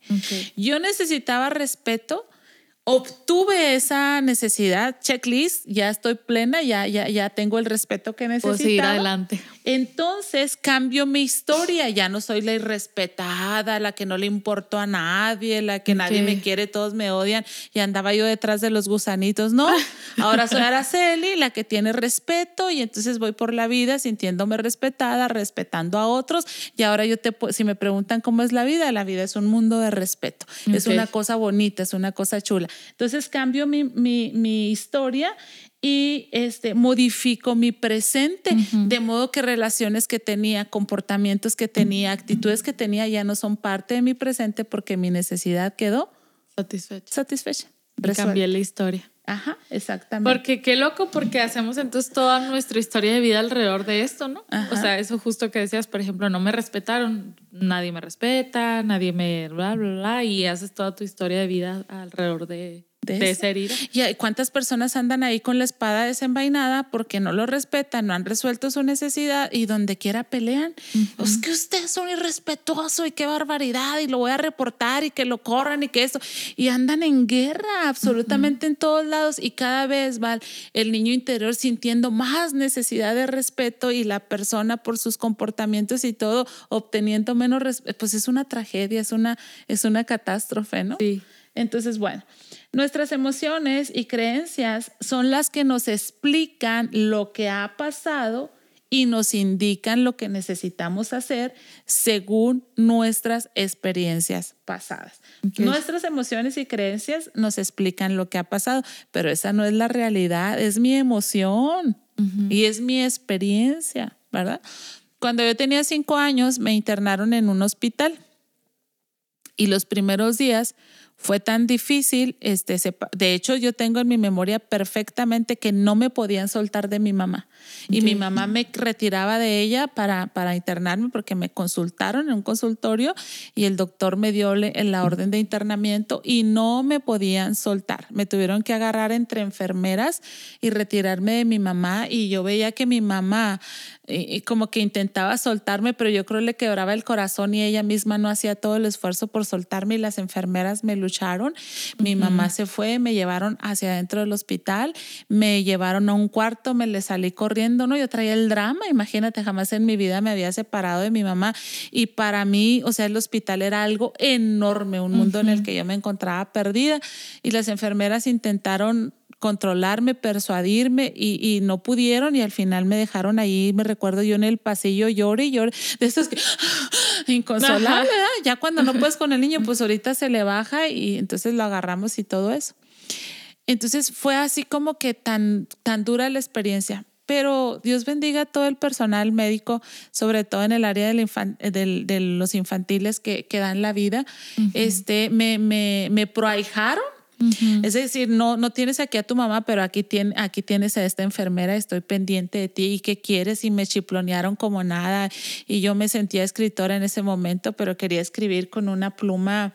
Speaker 2: Yo necesitaba respeto obtuve esa necesidad, checklist, ya estoy plena, ya, ya, ya tengo el respeto que necesito. Pues
Speaker 1: ir adelante.
Speaker 2: Entonces cambio mi historia, ya no soy la irrespetada, la que no le importó a nadie, la que nadie me quiere, todos me odian y andaba yo detrás de los gusanitos, no. Ahora soy Araceli, la que tiene respeto y entonces voy por la vida sintiéndome respetada, respetando a otros y ahora yo te, si me preguntan cómo es la vida, la vida es un mundo de respeto, es una cosa bonita, es una cosa chula. Entonces cambio mi, historia y este, modifico mi presente, de modo que relaciones que tenía, comportamientos que tenía, actitudes que tenía ya no son parte de mi presente porque mi necesidad quedó
Speaker 1: satisfecha.
Speaker 2: Satisfecha.
Speaker 1: Cambié la historia.
Speaker 2: Ajá, exactamente.
Speaker 1: Porque qué loco, porque hacemos entonces toda nuestra historia de vida alrededor de esto, ¿no? O sea, eso justo que decías, por ejemplo, no me respetaron, nadie me respeta, nadie me bla, bla, bla, y haces toda tu historia de vida alrededor de, de, esa herida.
Speaker 2: ¿Y cuántas personas andan ahí con la espada desenvainada porque no lo respetan, no han resuelto su necesidad y donde quiera pelean? Es que usted es un irrespetuoso y qué barbaridad y lo voy a reportar y que lo corran y que eso. Y andan en guerra absolutamente en todos lados y cada vez va el niño interior sintiendo más necesidad de respeto y la persona por sus comportamientos y todo obteniendo menos respeto. Pues es una tragedia, es una, es una catástrofe, ¿no?
Speaker 1: Sí.
Speaker 2: Entonces, bueno, nuestras emociones y creencias son las que nos explican lo que ha pasado y nos indican lo que necesitamos hacer según nuestras experiencias pasadas. Nuestras emociones y creencias nos explican lo que ha pasado, pero esa no es la realidad, es mi emoción y es mi experiencia, ¿verdad? Cuando yo tenía cinco años me internaron en un hospital y los primeros días fue tan difícil, este, de hecho yo tengo en mi memoria perfectamente que no me podían soltar de mi mamá. Y mi mamá me retiraba de ella para, para internarme porque me consultaron en un consultorio y el doctor me dio la orden de internamiento y no me podían soltar, me tuvieron que agarrar entre enfermeras y retirarme de mi mamá y yo veía que mi mamá y, como que intentaba soltarme, pero yo creo que le quebraba el corazón y ella misma no hacía todo el esfuerzo por soltarme y las enfermeras me lucharon. Mi mamá se fue, me llevaron hacia adentro del hospital, me llevaron a un cuarto, me le salí corriendo, ¿no? Yo traía el drama, imagínate, jamás en mi vida me había separado de mi mamá y para mí, o sea, el hospital era algo enorme, un mundo en el que yo me encontraba perdida y las enfermeras intentaron controlarme, persuadirme y, no pudieron y al final me dejaron ahí, me recuerdo yo en el pasillo llore y llore, de estos que inconsolable, ya cuando no puedes con el niño, pues ahorita se le baja y entonces lo agarramos y todo eso. Entonces fue así como que tan, tan dura la experiencia. Pero Dios bendiga a todo el personal médico, sobre todo en el área de los infantiles que, que dan la vida. este, me, me, me proahijaron es decir, no, no tienes aquí a tu mamá, pero aquí, tiene, aquí tienes a esta enfermera, estoy pendiente de ti y qué quieres y me chiplonearon como nada y yo me sentía escritora en ese momento, pero quería escribir con una pluma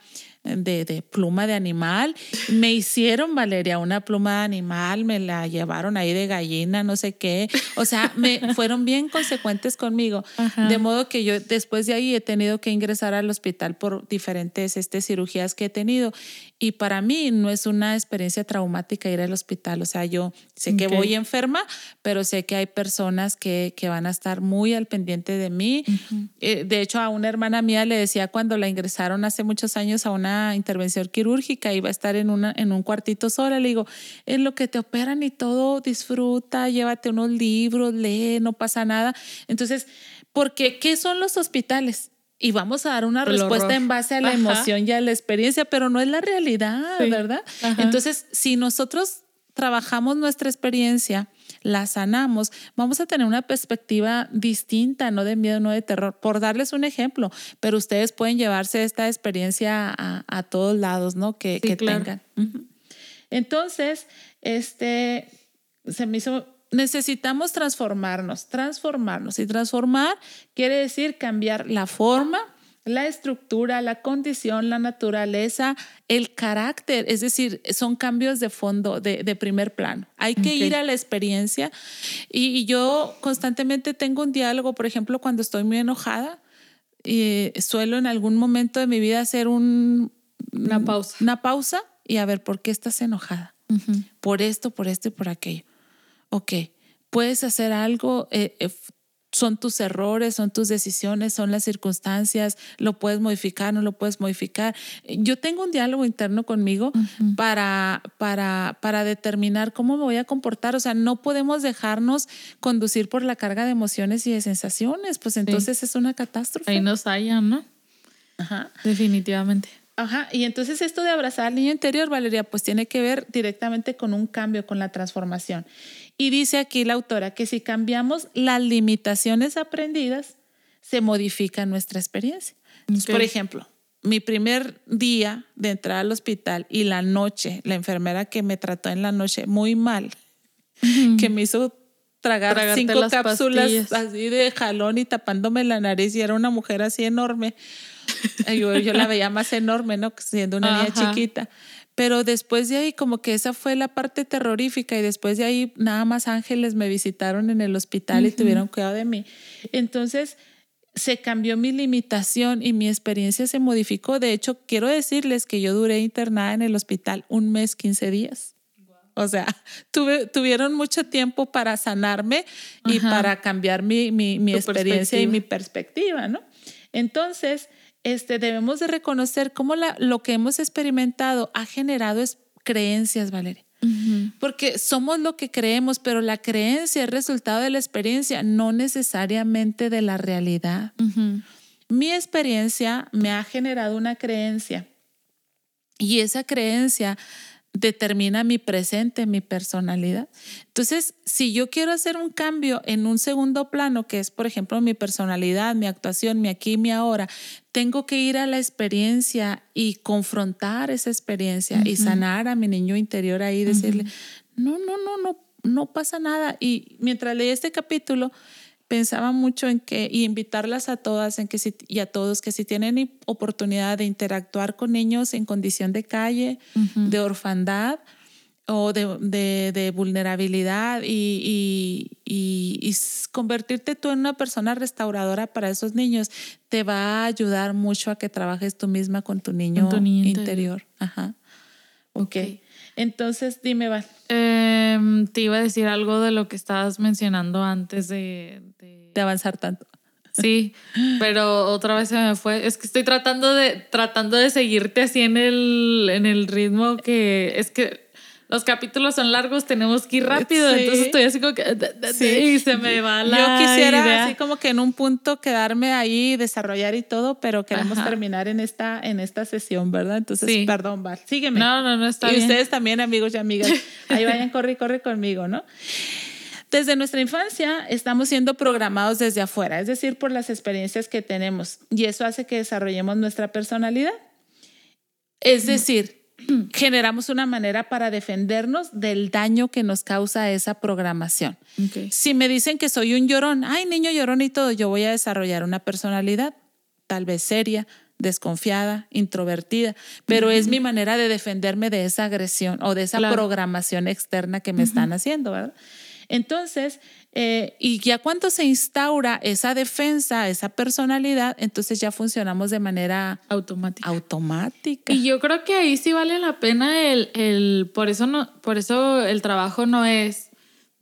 Speaker 2: de, pluma de animal. Me hicieron, Valeria, una pluma de animal, me la llevaron ahí de gallina, no sé qué. O sea, me fueron bien consecuentes conmigo. De modo que yo después de ahí he tenido que ingresar al hospital por diferentes este, cirugías que he tenido. Y para mí no es una experiencia traumática ir al hospital. O sea, yo sé que voy enferma, pero sé que hay personas que, que van a estar muy al pendiente de mí. Eh, de hecho, a una hermana mía le decía cuando la ingresaron hace muchos años a una intervención quirúrgica, iba a estar en, una, en un cuartito sola. Le digo, en lo que te operan y todo, disfruta, llévate unos libros, lee, no pasa nada. Entonces, porque ¿qué son los hospitales? Y vamos a dar una respuesta en base a la emoción y a la experiencia, pero no es la realidad, ¿verdad? Entonces, si nosotros trabajamos nuestra experiencia, la sanamos, vamos a tener una perspectiva distinta, no de miedo, no de terror, por darles un ejemplo, pero ustedes pueden llevarse esta experiencia a, todos lados, ¿no? Que, tengan. Entonces, este, se me hizo necesitamos transformarnos, transformarnos. Y transformar quiere decir cambiar la forma, la estructura, la condición, la naturaleza, el carácter, es decir, son cambios de fondo, de, primer plano. Hay que ir a la experiencia y, yo constantemente tengo un diálogo, por ejemplo, cuando estoy muy enojada, y suelo en algún momento de mi vida hacer un,
Speaker 1: una pausa.
Speaker 2: Una pausa y a ver, ¿por qué estás enojada? Por esto, por esto y por aquello. Ok, puedes hacer algo, eh, eh, son tus errores, son tus decisiones, son las circunstancias, lo puedes modificar, no lo puedes modificar. Yo tengo un diálogo interno conmigo para, para, para determinar cómo me voy a comportar. O sea, no podemos dejarnos conducir por la carga de emociones y de sensaciones, pues entonces es una catástrofe.
Speaker 1: Ahí nos hallan, ¿no? Ajá. Definitivamente.
Speaker 2: Ajá, y entonces esto de abrazar al niño interior, Valeria, pues tiene que ver directamente con un cambio, con la transformación. Y dice aquí la autora que si cambiamos las limitaciones aprendidas, se modifica nuestra experiencia. por ejemplo, mi primer día de entrar al hospital y la noche, la enfermera que me trató en la noche muy mal, que me hizo tragar cinco cápsulas así de jalón y tapándome la nariz y era una mujer así enorme. Yo, la veía más enorme, ¿no? Siendo una niña chiquita. Pero después de ahí, como que esa fue la parte terrorífica y después de ahí nada más ángeles me visitaron en el hospital y tuvieron cuidado de mí. Entonces se cambió mi limitación y mi experiencia se modificó. De hecho, quiero decirles que yo duré internada en el hospital un mes, 15 días. O sea, tuve, tuvieron mucho tiempo para sanarme y para cambiar mi, mi, mi experiencia y mi perspectiva, ¿no? Entonces, este, debemos de reconocer cómo la, lo que hemos experimentado ha generado es creencias, Valeria. Porque somos lo que creemos, pero la creencia es resultado de la experiencia, no necesariamente de la realidad. Mi experiencia me ha generado una creencia y esa creencia determina mi presente, mi personalidad. Entonces, si yo quiero hacer un cambio en un segundo plano, que es, por ejemplo, mi personalidad, mi actuación, mi aquí, mi ahora, tengo que ir a la experiencia y confrontar esa experiencia y sanar a mi niño interior ahí, decirle, no, no, no, no, no pasa nada. Y mientras leí este capítulo, pensaba mucho en que, y invitarlas a todas en que si, y a todos que si tienen oportunidad de interactuar con niños en condición de calle, de orfandad o de, de, vulnerabilidad y, y, y, convertirte tú en una persona restauradora para esos niños te va a ayudar mucho a que trabajes tú misma con tu niño, interior. Ajá. Ok. Entonces, dime, Val.
Speaker 1: Em, te iba a decir algo de lo que estabas mencionando antes de,
Speaker 2: de avanzar tanto.
Speaker 1: Sí, pero otra vez se me fue. Es que estoy tratando de, tratando de seguirte así en el, en el ritmo que es que los capítulos son largos, tenemos que ir rápido, entonces estoy así como que sí. se me va la
Speaker 2: Yo quisiera así como que en un punto quedarme ahí, desarrollar y todo, pero queremos terminar en esta, en esta sesión, ¿verdad? Entonces, perdón, Val, sígueme.
Speaker 1: No, no, no está
Speaker 2: y ustedes también, amigos y amigas, ahí vayan, corre, corre conmigo, ¿no? Desde nuestra infancia estamos siendo programados desde afuera, es decir, por las experiencias que tenemos, y eso hace que desarrollemos nuestra personalidad. Es decir, generamos una manera para defendernos del daño que nos causa esa programación. Si me dicen que soy un llorón, ay, niño llorón y todo, yo voy a desarrollar una personalidad tal vez seria, desconfiada, introvertida, pero es mi manera de defenderme de esa agresión o de esa programación externa que me están haciendo, ¿verdad? Entonces, eh, y ya cuando se instaura esa defensa, esa personalidad, entonces ya funcionamos de manera
Speaker 1: automática.
Speaker 2: automática.
Speaker 1: Y yo creo que ahí sí vale la pena el, el, por eso no, por eso el trabajo no es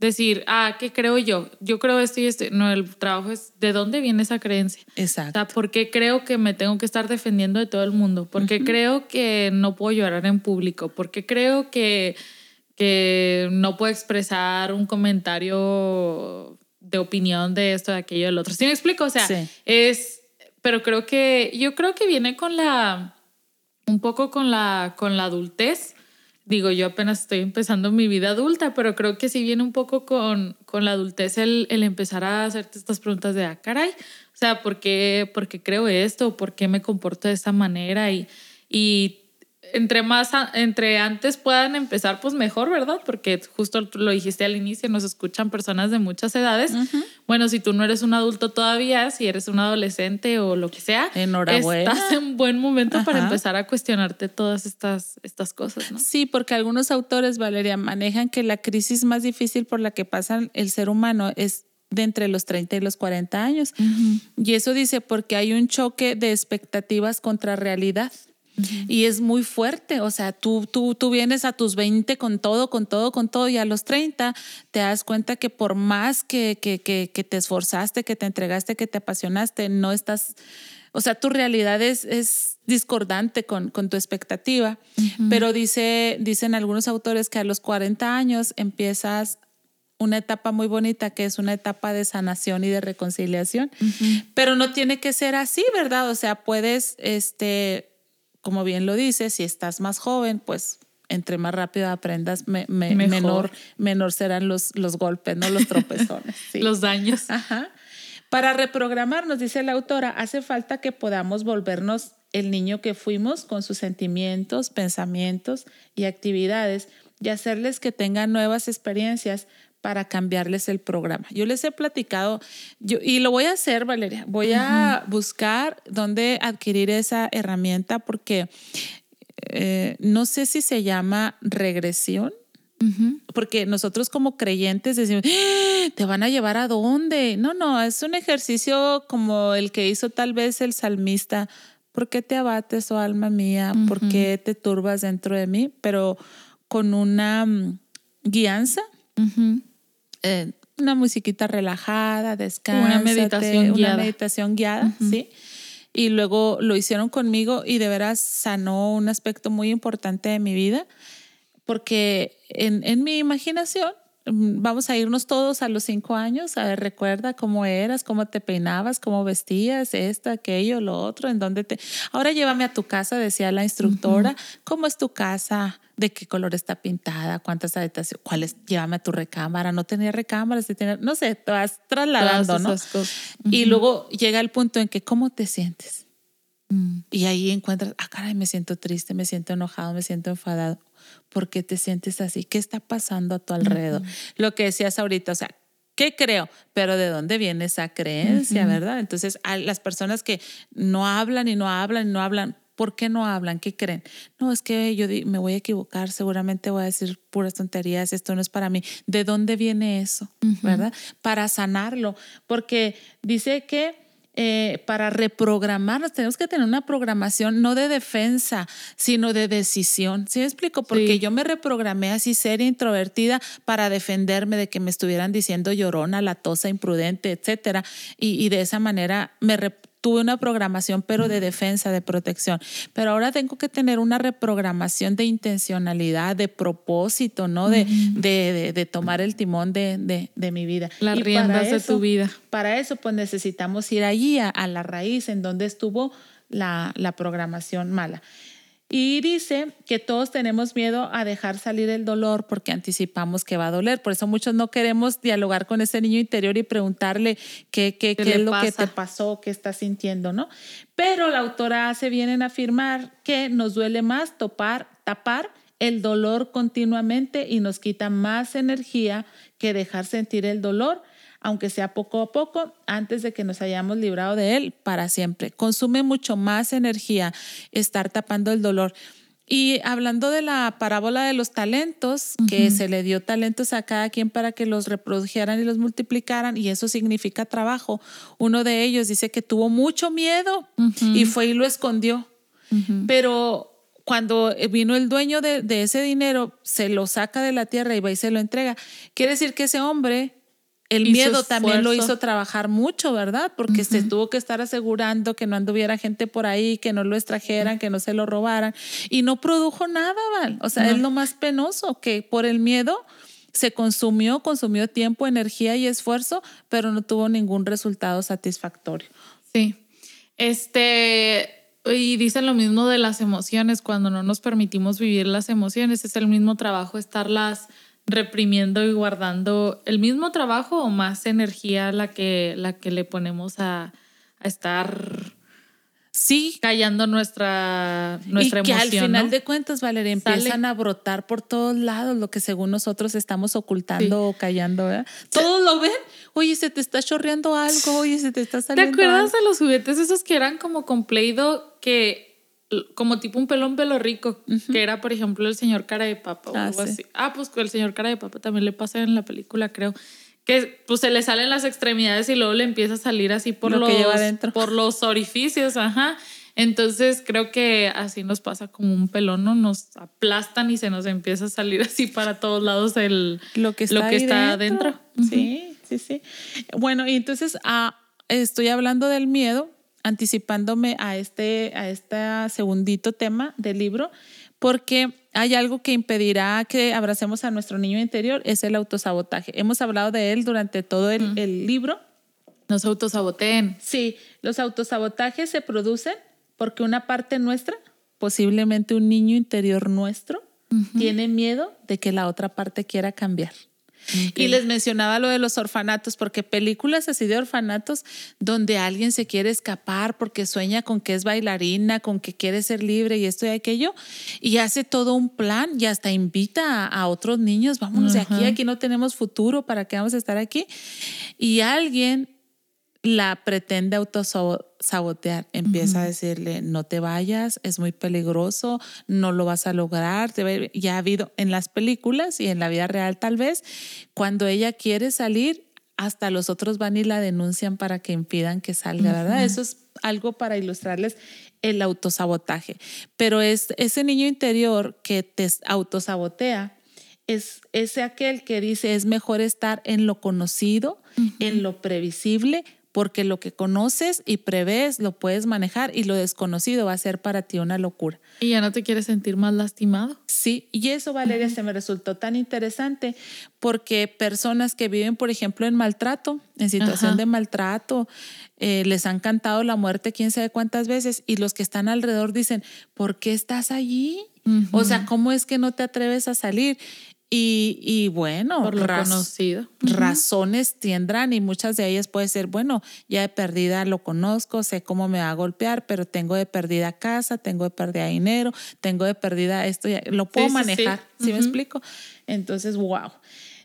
Speaker 1: decir, ah, ¿qué creo yo? Yo creo esto y esto. No, el trabajo es de dónde viene esa creencia.
Speaker 2: Exacto.
Speaker 1: O sea, ¿por qué creo que me tengo que estar defendiendo de todo el mundo? ¿Por qué creo que no puedo llorar en público? ¿Por qué creo que que no puedo expresar un comentario de opinión de esto, de aquello, del otro. ¿Sí me explico? O sea, es, pero creo que, yo creo que viene con la, un poco con la, con la adultez. Digo, yo apenas estoy empezando mi vida adulta, pero creo que sí viene un poco con, con la adultez el, el empezar a hacerte estas preguntas de, ah, caray, o sea, ¿por qué, por qué creo esto? ¿Por qué me comporto de esta manera? Y, y entre más, entre antes puedan empezar, pues mejor, ¿verdad? Porque justo lo dijiste al inicio, nos escuchan personas de muchas edades. Bueno, si tú no eres un adulto todavía, si eres un adolescente o lo que sea,
Speaker 2: enhorabuena.
Speaker 1: Estás en buen momento para empezar a cuestionarte todas estas, estas cosas, ¿no?
Speaker 2: Sí, porque algunos autores, Valeria, manejan que la crisis más difícil por la que pasa el ser humano es de entre los 30 y los 40 años. Y eso dice porque hay un choque de expectativas contra realidad. Y es muy fuerte, o sea, tú, tú, tú vienes a tus 20 con todo, con todo, con todo, y a los 30 te das cuenta que por más que, que, que, que te esforzaste, que te entregaste, que te apasionaste, no estás, o sea, tu realidad es, es discordante con, con, tu expectativa, pero dice, dicen algunos autores que a los 40 años empiezas una etapa muy bonita que es una etapa de sanación y de reconciliación, pero no tiene que ser así, ¿verdad? O sea, puedes, este, como bien lo dice, si estás más joven, pues entre más rápido aprendas, menor, menor serán los, los golpes, no los tropezones.
Speaker 1: los daños.
Speaker 2: Ajá. Para reprogramarnos, dice la autora, hace falta que podamos volvernos el niño que fuimos con sus sentimientos, pensamientos y actividades y hacerles que tengan nuevas experiencias para cambiarles el programa. Yo les he platicado, yo, y lo voy a hacer, Valeria, voy a buscar dónde adquirir esa herramienta porque eh, no sé si se llama regresión. Porque nosotros como creyentes decimos, ¡Ah! ¿te van a llevar a dónde? No, no, es un ejercicio como el que hizo tal vez el salmista. ¿Por qué te abates, oh alma mía? ¿Por qué te turbas dentro de mí? Pero con una mm, guianza. Eh, una musiquita relajada, descansa. Una meditación guiada. Una meditación guiada, sí. Y luego lo hicieron conmigo y de veras sanó un aspecto muy importante de mi vida, porque en, en mi imaginación vamos a irnos todos a los cinco años. A ver, recuerda cómo eras, cómo te peinabas, cómo vestías, esto, aquello, lo otro, en dónde te. Ahora llévame a tu casa, decía la instructora. ¿Cómo es tu casa? de qué color está pintada, cuántas habitaciones, cuáles, llévame a tu recámara, no tenía recámara, no sé, te vas trasladando, ¿no? Y luego llega el punto en que, ¿cómo te sientes? Mm. Y ahí encuentras, ah, caray, me siento triste, me siento enojado, me siento enfadado. ¿Por qué te sientes así? ¿Qué está pasando a tu alrededor? Lo que decías ahorita, o sea, ¿Qué creo? Pero ¿de dónde viene esa creencia, verdad? Entonces, a las personas que no hablan y no hablan y no hablan, ¿Por qué no hablan? ¿Qué creen? No, es que yo me voy a equivocar, seguramente voy a decir puras tonterías, esto no es para mí. ¿De dónde viene eso? ¿Verdad? Para sanarlo, porque dice que eh, para reprogramarnos tenemos que tener una programación no de defensa, sino de decisión. ¿Sí me explico? Porque yo me reprogramé así ser introvertida para defenderme de que me estuvieran diciendo llorona, latosa, imprudente, etcétera. Y, y de esa manera me tuve una programación, pero de defensa, de protección. Pero ahora tengo que tener una reprogramación de intencionalidad, de propósito, ¿no? De, de, tomar el timón de, mi vida.
Speaker 1: Las riendas de tu vida.
Speaker 2: Para eso, pues necesitamos ir allí a, la raíz en donde estuvo la, la programación mala. Y dice que todos tenemos miedo a dejar salir el dolor porque anticipamos que va a doler. Por eso muchos no queremos dialogar con ese niño interior y preguntarle qué, qué, qué, es lo que te pasó, qué estás sintiendo, ¿no? Pero la autora hace bien en afirmar que nos duele más topar, tapar el dolor continuamente y nos quita más energía que dejar sentir el dolor aunque sea poco a poco, antes de que nos hayamos librado de él para siempre. Consume mucho más energía estar tapando el dolor. Y hablando de la parábola de los talentos, que se le dio talentos a cada quien para que los reprodujeran y los multiplicaran, y eso significa trabajo. Uno de ellos dice que tuvo mucho miedo y fue y lo escondió. Pero cuando vino el dueño de, de, ese dinero, se lo saca de la tierra y va y se lo entrega. Quiere decir que ese hombre el miedo también lo hizo trabajar mucho, ¿verdad? Porque se tuvo que estar asegurando que no anduviera gente por ahí, que no lo extrajeran, que no se lo robaran. Y no produjo nada, ¿vale? O sea, es lo más penoso, que por el miedo se consumió, consumió tiempo, energía y esfuerzo, pero no tuvo ningún resultado satisfactorio.
Speaker 1: Sí. Este, y dicen lo mismo de las emociones, cuando no nos permitimos vivir las emociones, es el mismo trabajo estarlas reprimiendo y guardando el mismo trabajo o más energía la que, la que le ponemos a, estar
Speaker 2: sí
Speaker 1: callando nuestra, nuestra
Speaker 2: y que al final de cuentas, Valeria, empiezan a brotar por todos lados lo que según nosotros estamos ocultando o callando, ¿verdad? Todos lo ven. Oye, se te está chorreando algo, oye, se te está saliendo.
Speaker 1: ¿Te acuerdas de los juguetes esos que eran como con que como tipo un pelón pelo rico, que era, por ejemplo, el señor cara de papa o ah, algo así. Ah, pues el señor cara de papa también le pasa en la película, creo. Que pues se le salen las extremidades y luego le empieza a salir así por, los, por los orificios, ajá. Entonces creo que así nos pasa como un pelón, ¿no? Nos aplastan y se nos empieza a salir así para todos lados el,
Speaker 2: lo que está, lo que está adentro. Sí, sí, sí. Bueno, y entonces ah, estoy hablando del miedo anticipándome a este, a este segundito tema del libro, porque hay algo que impedirá que abracemos a nuestro niño interior, es el autosabotaje. Hemos hablado de él durante todo el, el libro.
Speaker 1: Nos autosaboteen.
Speaker 2: Sí, los autosabotajes se producen porque una parte nuestra, posiblemente un niño interior nuestro, tiene miedo de que la otra parte quiera cambiar. Y les mencionaba lo de los orfanatos, porque películas así de orfanatos donde alguien se quiere escapar porque sueña con que es bailarina, con que quiere ser libre y esto y aquello, y hace todo un plan y hasta invita a, otros niños, vámonos de aquí, aquí no tenemos futuro, ¿para qué vamos a estar aquí? Y alguien la pretende autosabotear. Empieza a decirle, no te vayas, es muy peligroso, no lo vas a lograr. Ya ha habido en las películas y en la vida real tal vez, cuando ella quiere salir, hasta los otros van y la denuncian para que impidan que salga, ¿verdad? Eso es algo para ilustrarles el autosabotaje. Pero es ese niño interior que te autosabotea, es ese aquel que dice es mejor estar en lo conocido, en lo previsible, porque lo que conoces y prevés lo puedes manejar y lo desconocido va a ser para ti una locura.
Speaker 1: Y ya no te quieres sentir más lastimado.
Speaker 2: Sí, y eso, Valeria, se me resultó tan interesante porque personas que viven, por ejemplo, en maltrato, en situación de maltrato, eh, les han cantado la muerte quién sabe cuántas veces y los que están alrededor dicen, ¿por qué estás allí? O sea, ¿cómo es que no te atreves a salir? Y, bueno, razones tendrán y muchas de ellas puede ser, bueno, ya de perdida lo conozco, sé cómo me va a golpear, pero tengo de perdida casa, tengo de perdida dinero, tengo de perdida esto, ya, lo puedo manejar, sí, me explico? Entonces, wow.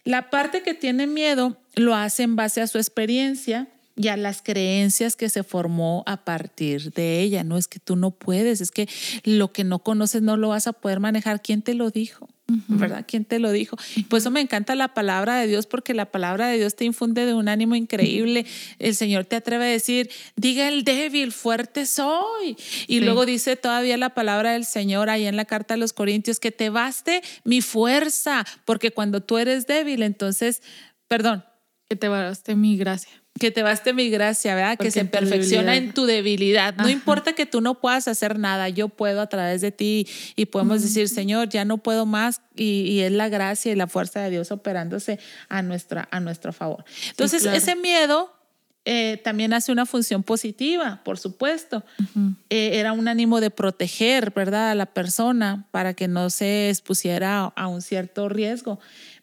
Speaker 2: La parte que tiene miedo lo hace en base a su experiencia y a las creencias que se formó a partir de ella. No es que tú no puedes, es que lo que no conoces no lo vas a poder manejar. ¿Quién te lo dijo? ¿Verdad? ¿Quién te lo dijo? Por eso me encanta la palabra de Dios, porque la palabra de Dios te infunde de un ánimo increíble. El Señor te atreve a decir, diga el débil, fuerte soy. Y luego dice todavía la palabra del Señor ahí en la carta a los Corintios, que te baste mi fuerza, porque cuando tú eres débil, entonces, perdón.
Speaker 1: Que te baste mi gracia
Speaker 2: que te baste mi gracia, ¿verdad? que se perfecciona en tu debilidad. No importa que tú no puedas hacer nada, yo puedo a través de ti y podemos decir, Señor, ya no puedo más y, es la gracia y la fuerza de Dios operándose a, nuestra, a nuestro favor. Entonces, ese miedo eh, también hace una función positiva, por supuesto. Eh, era un ánimo de proteger, ¿verdad?, a la persona para que no se expusiera a un cierto riesgo.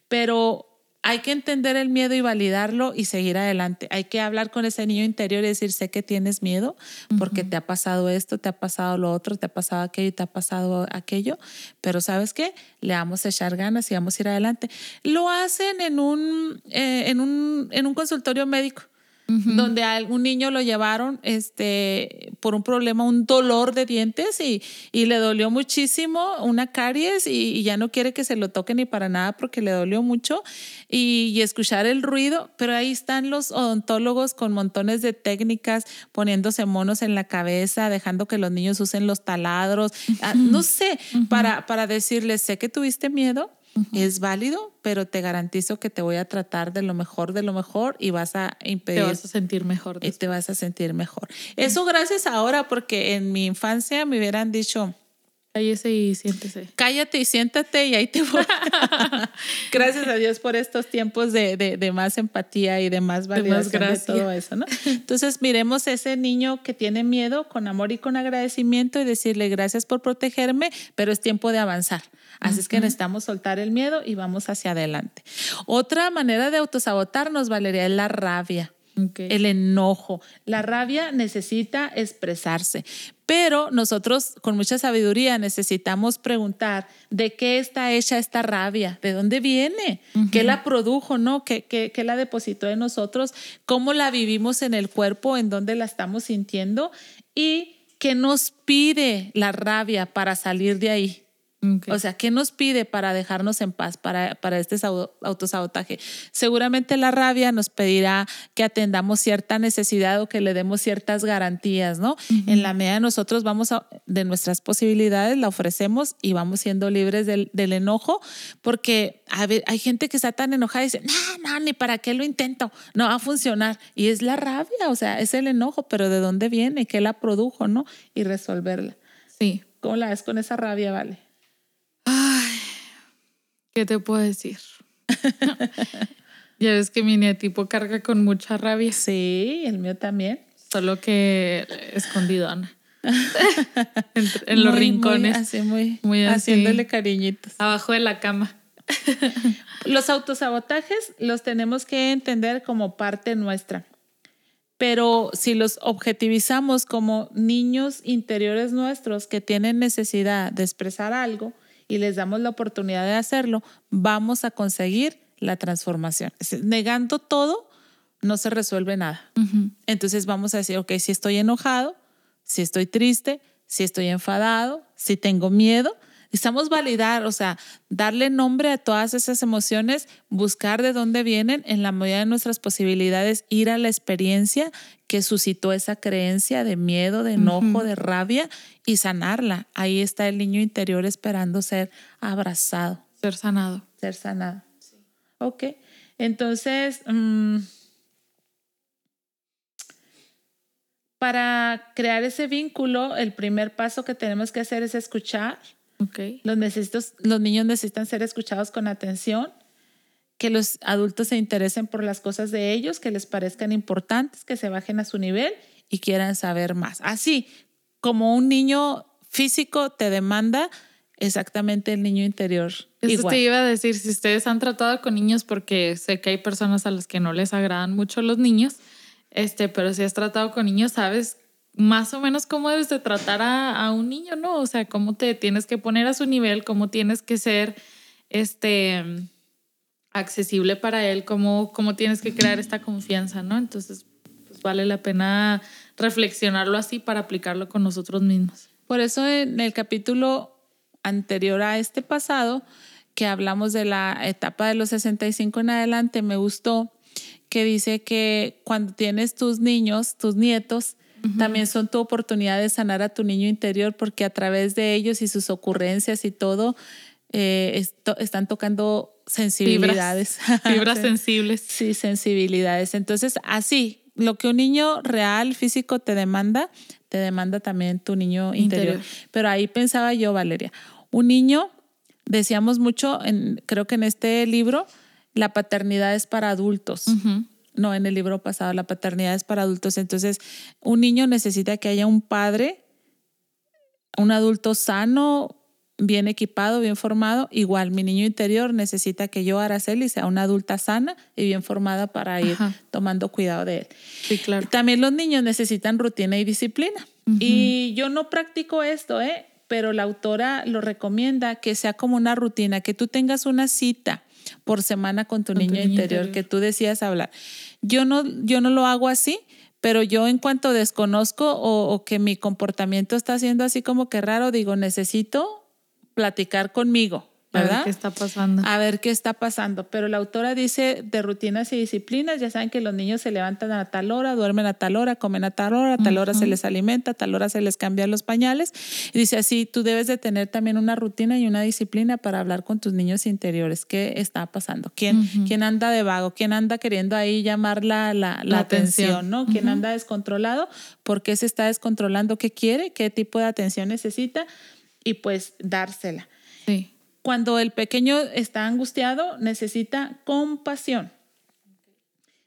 Speaker 2: Pero hay que entender el miedo y validarlo y seguir adelante. Hay que hablar con ese niño interior y decir, sé que tienes miedo porque te ha pasado esto, te ha pasado lo otro, te ha pasado aquello te ha pasado aquello, pero ¿sabes qué? Le vamos a echar ganas y vamos a ir adelante. Lo hacen en un, eh, en un, en un consultorio médico donde a un niño lo llevaron este, por un problema, un dolor de dientes y, y le dolió muchísimo, una caries y, ya no quiere que se lo toque ni para nada porque le dolió mucho y, y, escuchar el ruido, pero ahí están los odontólogos con montones de técnicas, poniéndose monos en la cabeza, dejando que los niños usen los taladros, ah, no sé, para, para decirles, sé que tuviste miedo, es válido, pero te garantizo que te voy a tratar de lo mejor, de lo mejor y vas a impedir.
Speaker 1: Te vas a sentir mejor.
Speaker 2: Y te vas a sentir mejor. Eso gracias ahora, porque en mi infancia me hubieran dicho,
Speaker 1: Cállese y siéntese.
Speaker 2: Cállate y siéntate y ahí te voy. Gracias a Dios por estos tiempos de, de, más empatía y de más validación de, todo eso, ¿no? Entonces, miremos a ese niño que tiene miedo con amor y con agradecimiento y decirle gracias por protegerme, pero es tiempo de avanzar. Así es que necesitamos soltar el miedo y vamos hacia adelante. Otra manera de autosabotarnos, Valeria, es la rabia. El enojo. La rabia necesita expresarse, pero nosotros con mucha sabiduría necesitamos preguntar de qué está hecha esta rabia, de dónde viene, qué la produjo, ¿no? ¿Qué, qué, qué la depositó en nosotros, cómo la vivimos en el cuerpo, en dónde la estamos sintiendo y qué nos pide la rabia para salir de ahí. O sea, ¿qué nos pide para dejarnos en paz para, para este autosabotaje? Seguramente la rabia nos pedirá que atendamos cierta necesidad o que le demos ciertas garantías, ¿no? En la medida de nosotros vamos a, de nuestras posibilidades, la ofrecemos y vamos siendo libres del, del enojo, porque hay gente que está tan enojada y dice, no, no, ni para qué lo intento, no va a funcionar. Y es la rabia, o sea, es el enojo, pero ¿de dónde viene? ¿Qué la produjo, no? Y resolverla.
Speaker 1: Sí.
Speaker 2: ¿Cómo la ves con esa rabia, Vale?
Speaker 1: ¿Qué te puedo decir? ya ves que mi neatipo carga con mucha rabia.
Speaker 2: Sí, el mío también.
Speaker 1: Solo que escondido, Ana. en, los rincones.
Speaker 2: así, muy, muy haciéndole cariñitos.
Speaker 1: Abajo de la cama.
Speaker 2: los autosabotajes los tenemos que entender como parte nuestra. Pero si los objetivizamos como niños interiores nuestros que tienen necesidad de expresar algo, y les damos la oportunidad de hacerlo, vamos a conseguir la transformación. Negando todo, no se resuelve nada. Entonces vamos a decir, ok, si estoy enojado, si estoy triste, si estoy enfadado, si tengo miedo, Necesitamos validar, o sea, darle nombre a todas esas emociones, buscar de dónde vienen, en la medida de nuestras posibilidades, ir a la experiencia que suscitó esa creencia de miedo, de enojo, de rabia y sanarla. Ahí está el niño interior esperando ser abrazado.
Speaker 1: Ser sanado.
Speaker 2: Ser sanado. Sí. Ok. Entonces, mm, para crear ese vínculo, el primer paso que tenemos que hacer es escuchar
Speaker 1: Okay.
Speaker 2: Los, los niños necesitan ser escuchados con atención, que los adultos se interesen por las cosas de ellos, que les parezcan importantes, que se bajen a su nivel y quieran saber más. Así como un niño físico te demanda, exactamente el niño interior.
Speaker 1: Eso te iba a decir, si ustedes han tratado con niños, porque sé que hay personas a las que no les agradan mucho los niños, este, pero si has tratado con niños, sabes más o menos cómo debes de tratar a, un niño, ¿no? O sea, cómo te tienes que poner a su nivel, cómo tienes que ser este accesible para él, cómo, cómo tienes que crear esta confianza, ¿no? Entonces, pues vale la pena reflexionarlo así para aplicarlo con nosotros mismos.
Speaker 2: Por eso en el capítulo anterior a este pasado, que hablamos de la etapa de los 65 en adelante, me gustó que dice que cuando tienes tus niños, tus nietos, también son tu oportunidad de sanar a tu niño interior porque a través de ellos y sus ocurrencias y todo, eh, están tocando sensibilidades.
Speaker 1: Fibras, sensibles.
Speaker 2: Sí, sensibilidades. Entonces, así, lo que un niño real, físico te demanda, te demanda también tu niño interior. Pero ahí pensaba yo, Valeria, un niño, decíamos mucho, en, creo que en este libro, la paternidad es para adultos. No, en el libro pasado, la paternidad es para adultos. Entonces, un niño necesita que haya un padre, un adulto sano, bien equipado, bien formado. Igual, mi niño interior necesita que yo, Araceli, sea una adulta sana y bien formada para ir tomando cuidado de él.
Speaker 1: Sí, claro.
Speaker 2: También los niños necesitan rutina y disciplina. Y yo no practico esto, ¿eh? pero la autora lo recomienda que sea como una rutina, que tú tengas una cita por semana con tu, niño, interior, que tú decías hablar. Yo no, yo no lo hago así, pero yo en cuanto desconozco o, o, que mi comportamiento está siendo así como que raro, digo, necesito platicar conmigo. ¿Verdad? A
Speaker 1: ver qué está pasando.
Speaker 2: A ver qué está pasando. Pero la autora dice de rutinas y disciplinas, ya saben que los niños se levantan a tal hora, duermen a tal hora, comen a tal hora, a tal hora se les alimenta, a tal hora se les cambian los pañales. Y dice así, tú debes de tener también una rutina y una disciplina para hablar con tus niños interiores. ¿Qué está pasando? ¿Quién, ¿quién anda de vago? ¿Quién anda queriendo ahí llamar la, la, la, atención? ¿no? ¿Quién anda descontrolado? ¿Por qué se está descontrolando? ¿Qué quiere? ¿Qué tipo de atención necesita? y pues dársela. Cuando el pequeño está angustiado, necesita compasión.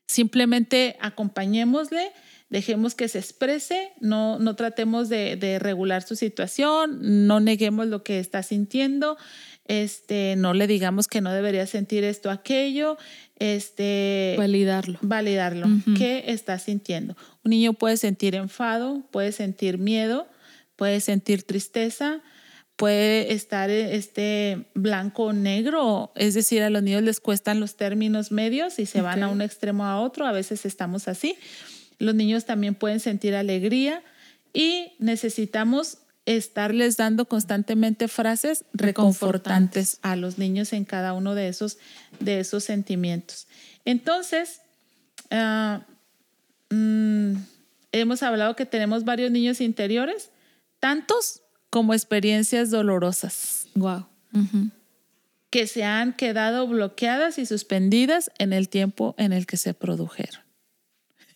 Speaker 2: Simplemente acompañémosle, dejemos que se exprese, no, no tratemos de, regular su situación, no neguemos lo que está sintiendo, este, no le digamos que no debería sentir esto, aquello, este,
Speaker 1: validarlo.
Speaker 2: Validarlo. ¿Qué está sintiendo? Un niño puede sentir enfado, puede sentir miedo, puede sentir tristeza, puede estar eh, este blanco o negro, es decir, a los niños les cuestan los términos medios y se van a un extremo a otro, a veces estamos así. Los niños también pueden sentir alegría y necesitamos estarles dando constantemente frases reconfortantes a los niños en cada uno de esos, de esos sentimientos. Entonces, ah, mm, hemos hablado que tenemos varios niños interiores, tantos como experiencias dolorosas.
Speaker 1: Wow.
Speaker 2: Que se han quedado bloqueadas y suspendidas en el tiempo en el que se produjeron.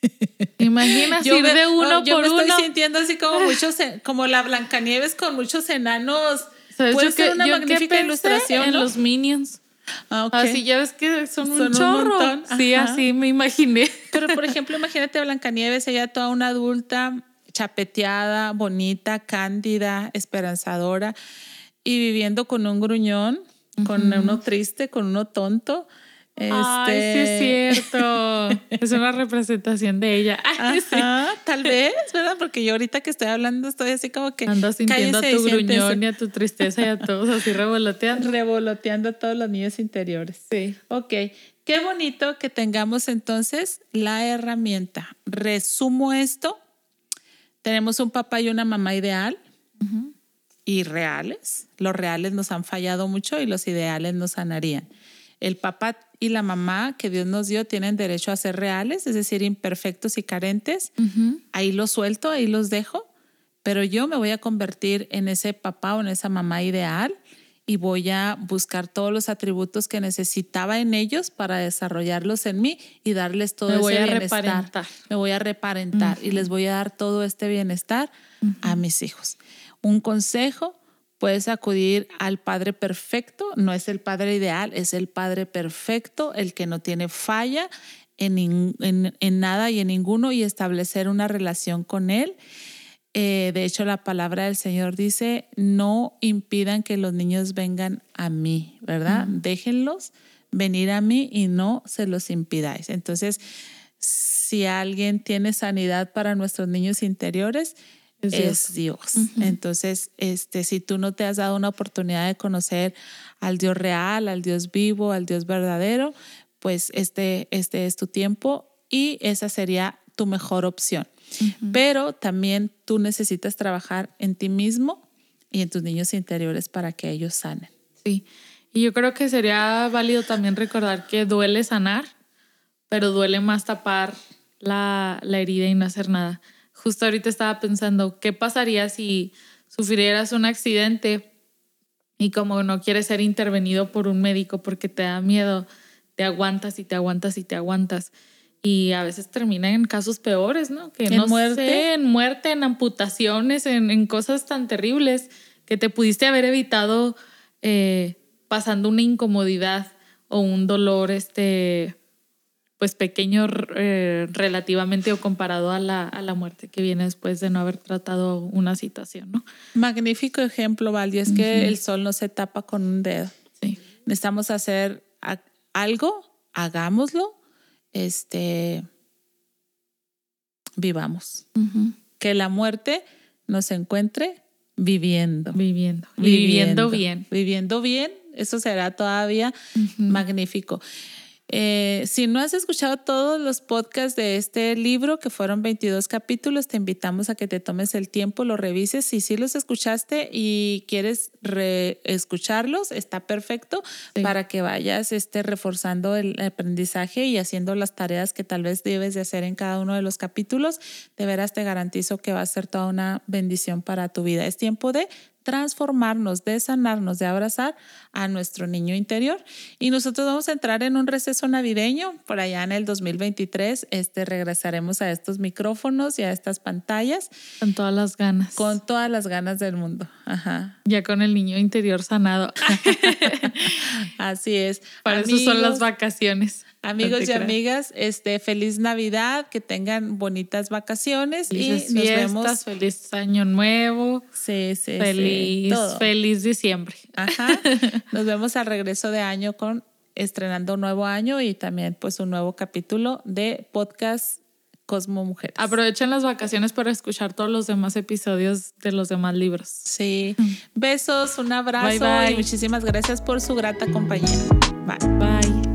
Speaker 1: Imagina ir de uno
Speaker 2: oh, yo me estoy sintiendo así como muchos, como la Blancanieves con muchos enanos. Puede ser una magnífica ilustración.
Speaker 1: En los Minions.
Speaker 2: Ah,
Speaker 1: Así ya ves que son, un chorro. sí, así me imaginé.
Speaker 2: Pero por ejemplo, imagínate a Blancanieves, ella toda una adulta chapeteada, bonita, cándida, esperanzadora y viviendo con un gruñón, con uno triste, con uno tonto.
Speaker 1: Este... Ay, sí es este, cierto. es una representación de ella.
Speaker 2: tal vez, ¿verdad? Porque yo ahorita que estoy hablando estoy así como que...
Speaker 1: Ando sintiendo a tu gruñón y a tu tristeza y a todos así revoloteando.
Speaker 2: Revoloteando a todos los niños interiores.
Speaker 1: Sí.
Speaker 2: Ok. Qué bonito que tengamos entonces la herramienta. Resumo esto tenemos un papá y una mamá ideal y reales. Los reales nos han fallado mucho y los ideales nos sanarían. El papá y la mamá que Dios nos dio tienen derecho a ser reales, es decir, imperfectos y carentes. Ahí los suelto, ahí los dejo, pero yo me voy a convertir en ese papá o en esa mamá ideal y voy a buscar todos los atributos que necesitaba en ellos para desarrollarlos en mí y darles todo Me voy a bienestar. Me voy a reparentar y les voy a dar todo este bienestar a mis hijos. Un consejo, puedes acudir al Padre perfecto, no es el Padre ideal, es el Padre perfecto, el que no tiene falla en, en nada y en ninguno y establecer una relación con Él eh, de hecho, la palabra del Señor dice, no impidan que los niños vengan a mí, ¿verdad? Déjenlos venir a mí y no se los impidáis. Entonces, si alguien tiene sanidad para nuestros niños interiores, es Dios. Entonces, este, si tú no te has dado una oportunidad de conocer al Dios real, al Dios vivo, al Dios verdadero, pues este, este es tu tiempo y esa sería tu mejor opción. Pero también tú necesitas trabajar en ti mismo y en tus niños interiores para que ellos sanen.
Speaker 1: Sí. Y yo creo que sería válido también recordar que duele sanar, pero duele más tapar la, la herida y no hacer nada. Justo ahorita estaba pensando, ¿qué pasaría si sufrieras un accidente y como no quieres ser intervenido por un médico porque te da miedo, te aguantas y te aguantas y te aguantas? Y a veces termina en casos peores, ¿no? Que
Speaker 2: ¿En
Speaker 1: no
Speaker 2: muerte?
Speaker 1: sé, en muerte, en amputaciones, en, en cosas tan terribles que te pudiste haber evitado eh, pasando una incomodidad o un dolor, este, pues pequeño eh, relativamente o comparado a la, a la muerte que viene después de no haber tratado una situación, ¿no?
Speaker 2: Magnífico ejemplo, Valdi, es que el sol no se tapa con un dedo.
Speaker 1: Sí.
Speaker 2: Necesitamos hacer algo, hagámoslo, este, vivamos. Que la muerte nos encuentre viviendo.
Speaker 1: Viviendo. Viviendo bien.
Speaker 2: Viviendo bien, eso será todavía magnífico. Eh, si no has escuchado todos los podcasts de este libro, que fueron 22 capítulos, te invitamos a que te tomes el tiempo, lo revises. Si sí los escuchaste y quieres escucharlos, está perfecto
Speaker 1: Sí.
Speaker 2: para que vayas este, reforzando el aprendizaje y haciendo las tareas que tal vez debes de hacer en cada uno de los capítulos. De veras te garantizo que va a ser toda una bendición para tu vida. Es tiempo de transformarnos, de sanarnos, de abrazar a nuestro niño interior. Y nosotros vamos a entrar en un receso navideño. Por allá en el 2023 este, regresaremos a estos micrófonos y a estas pantallas
Speaker 1: Con todas las ganas.
Speaker 2: con todas las ganas del mundo. Ajá.
Speaker 1: ya con el niño interior sanado.
Speaker 2: Así es.
Speaker 1: Para eso son las
Speaker 2: Amigos,
Speaker 1: vacaciones.
Speaker 2: Amigos
Speaker 1: No
Speaker 2: y amigas, este, feliz Navidad, que tengan bonitas vacaciones
Speaker 1: Felices
Speaker 2: y nos
Speaker 1: fiestas,
Speaker 2: vemos.
Speaker 1: feliz año nuevo,
Speaker 2: Sí, sí, sí,
Speaker 1: feliz,
Speaker 2: todo.
Speaker 1: feliz diciembre.
Speaker 2: Ajá. Nos vemos al regreso de año con estrenando un nuevo año y también pues un nuevo capítulo de podcast Cosmo Mujeres.
Speaker 1: Aprovechen las vacaciones para escuchar todos los demás episodios de los demás libros.
Speaker 2: Sí. Besos, un abrazo
Speaker 1: Bye, bye.
Speaker 2: y muchísimas gracias por su grata compañía. Bye.
Speaker 1: Bye.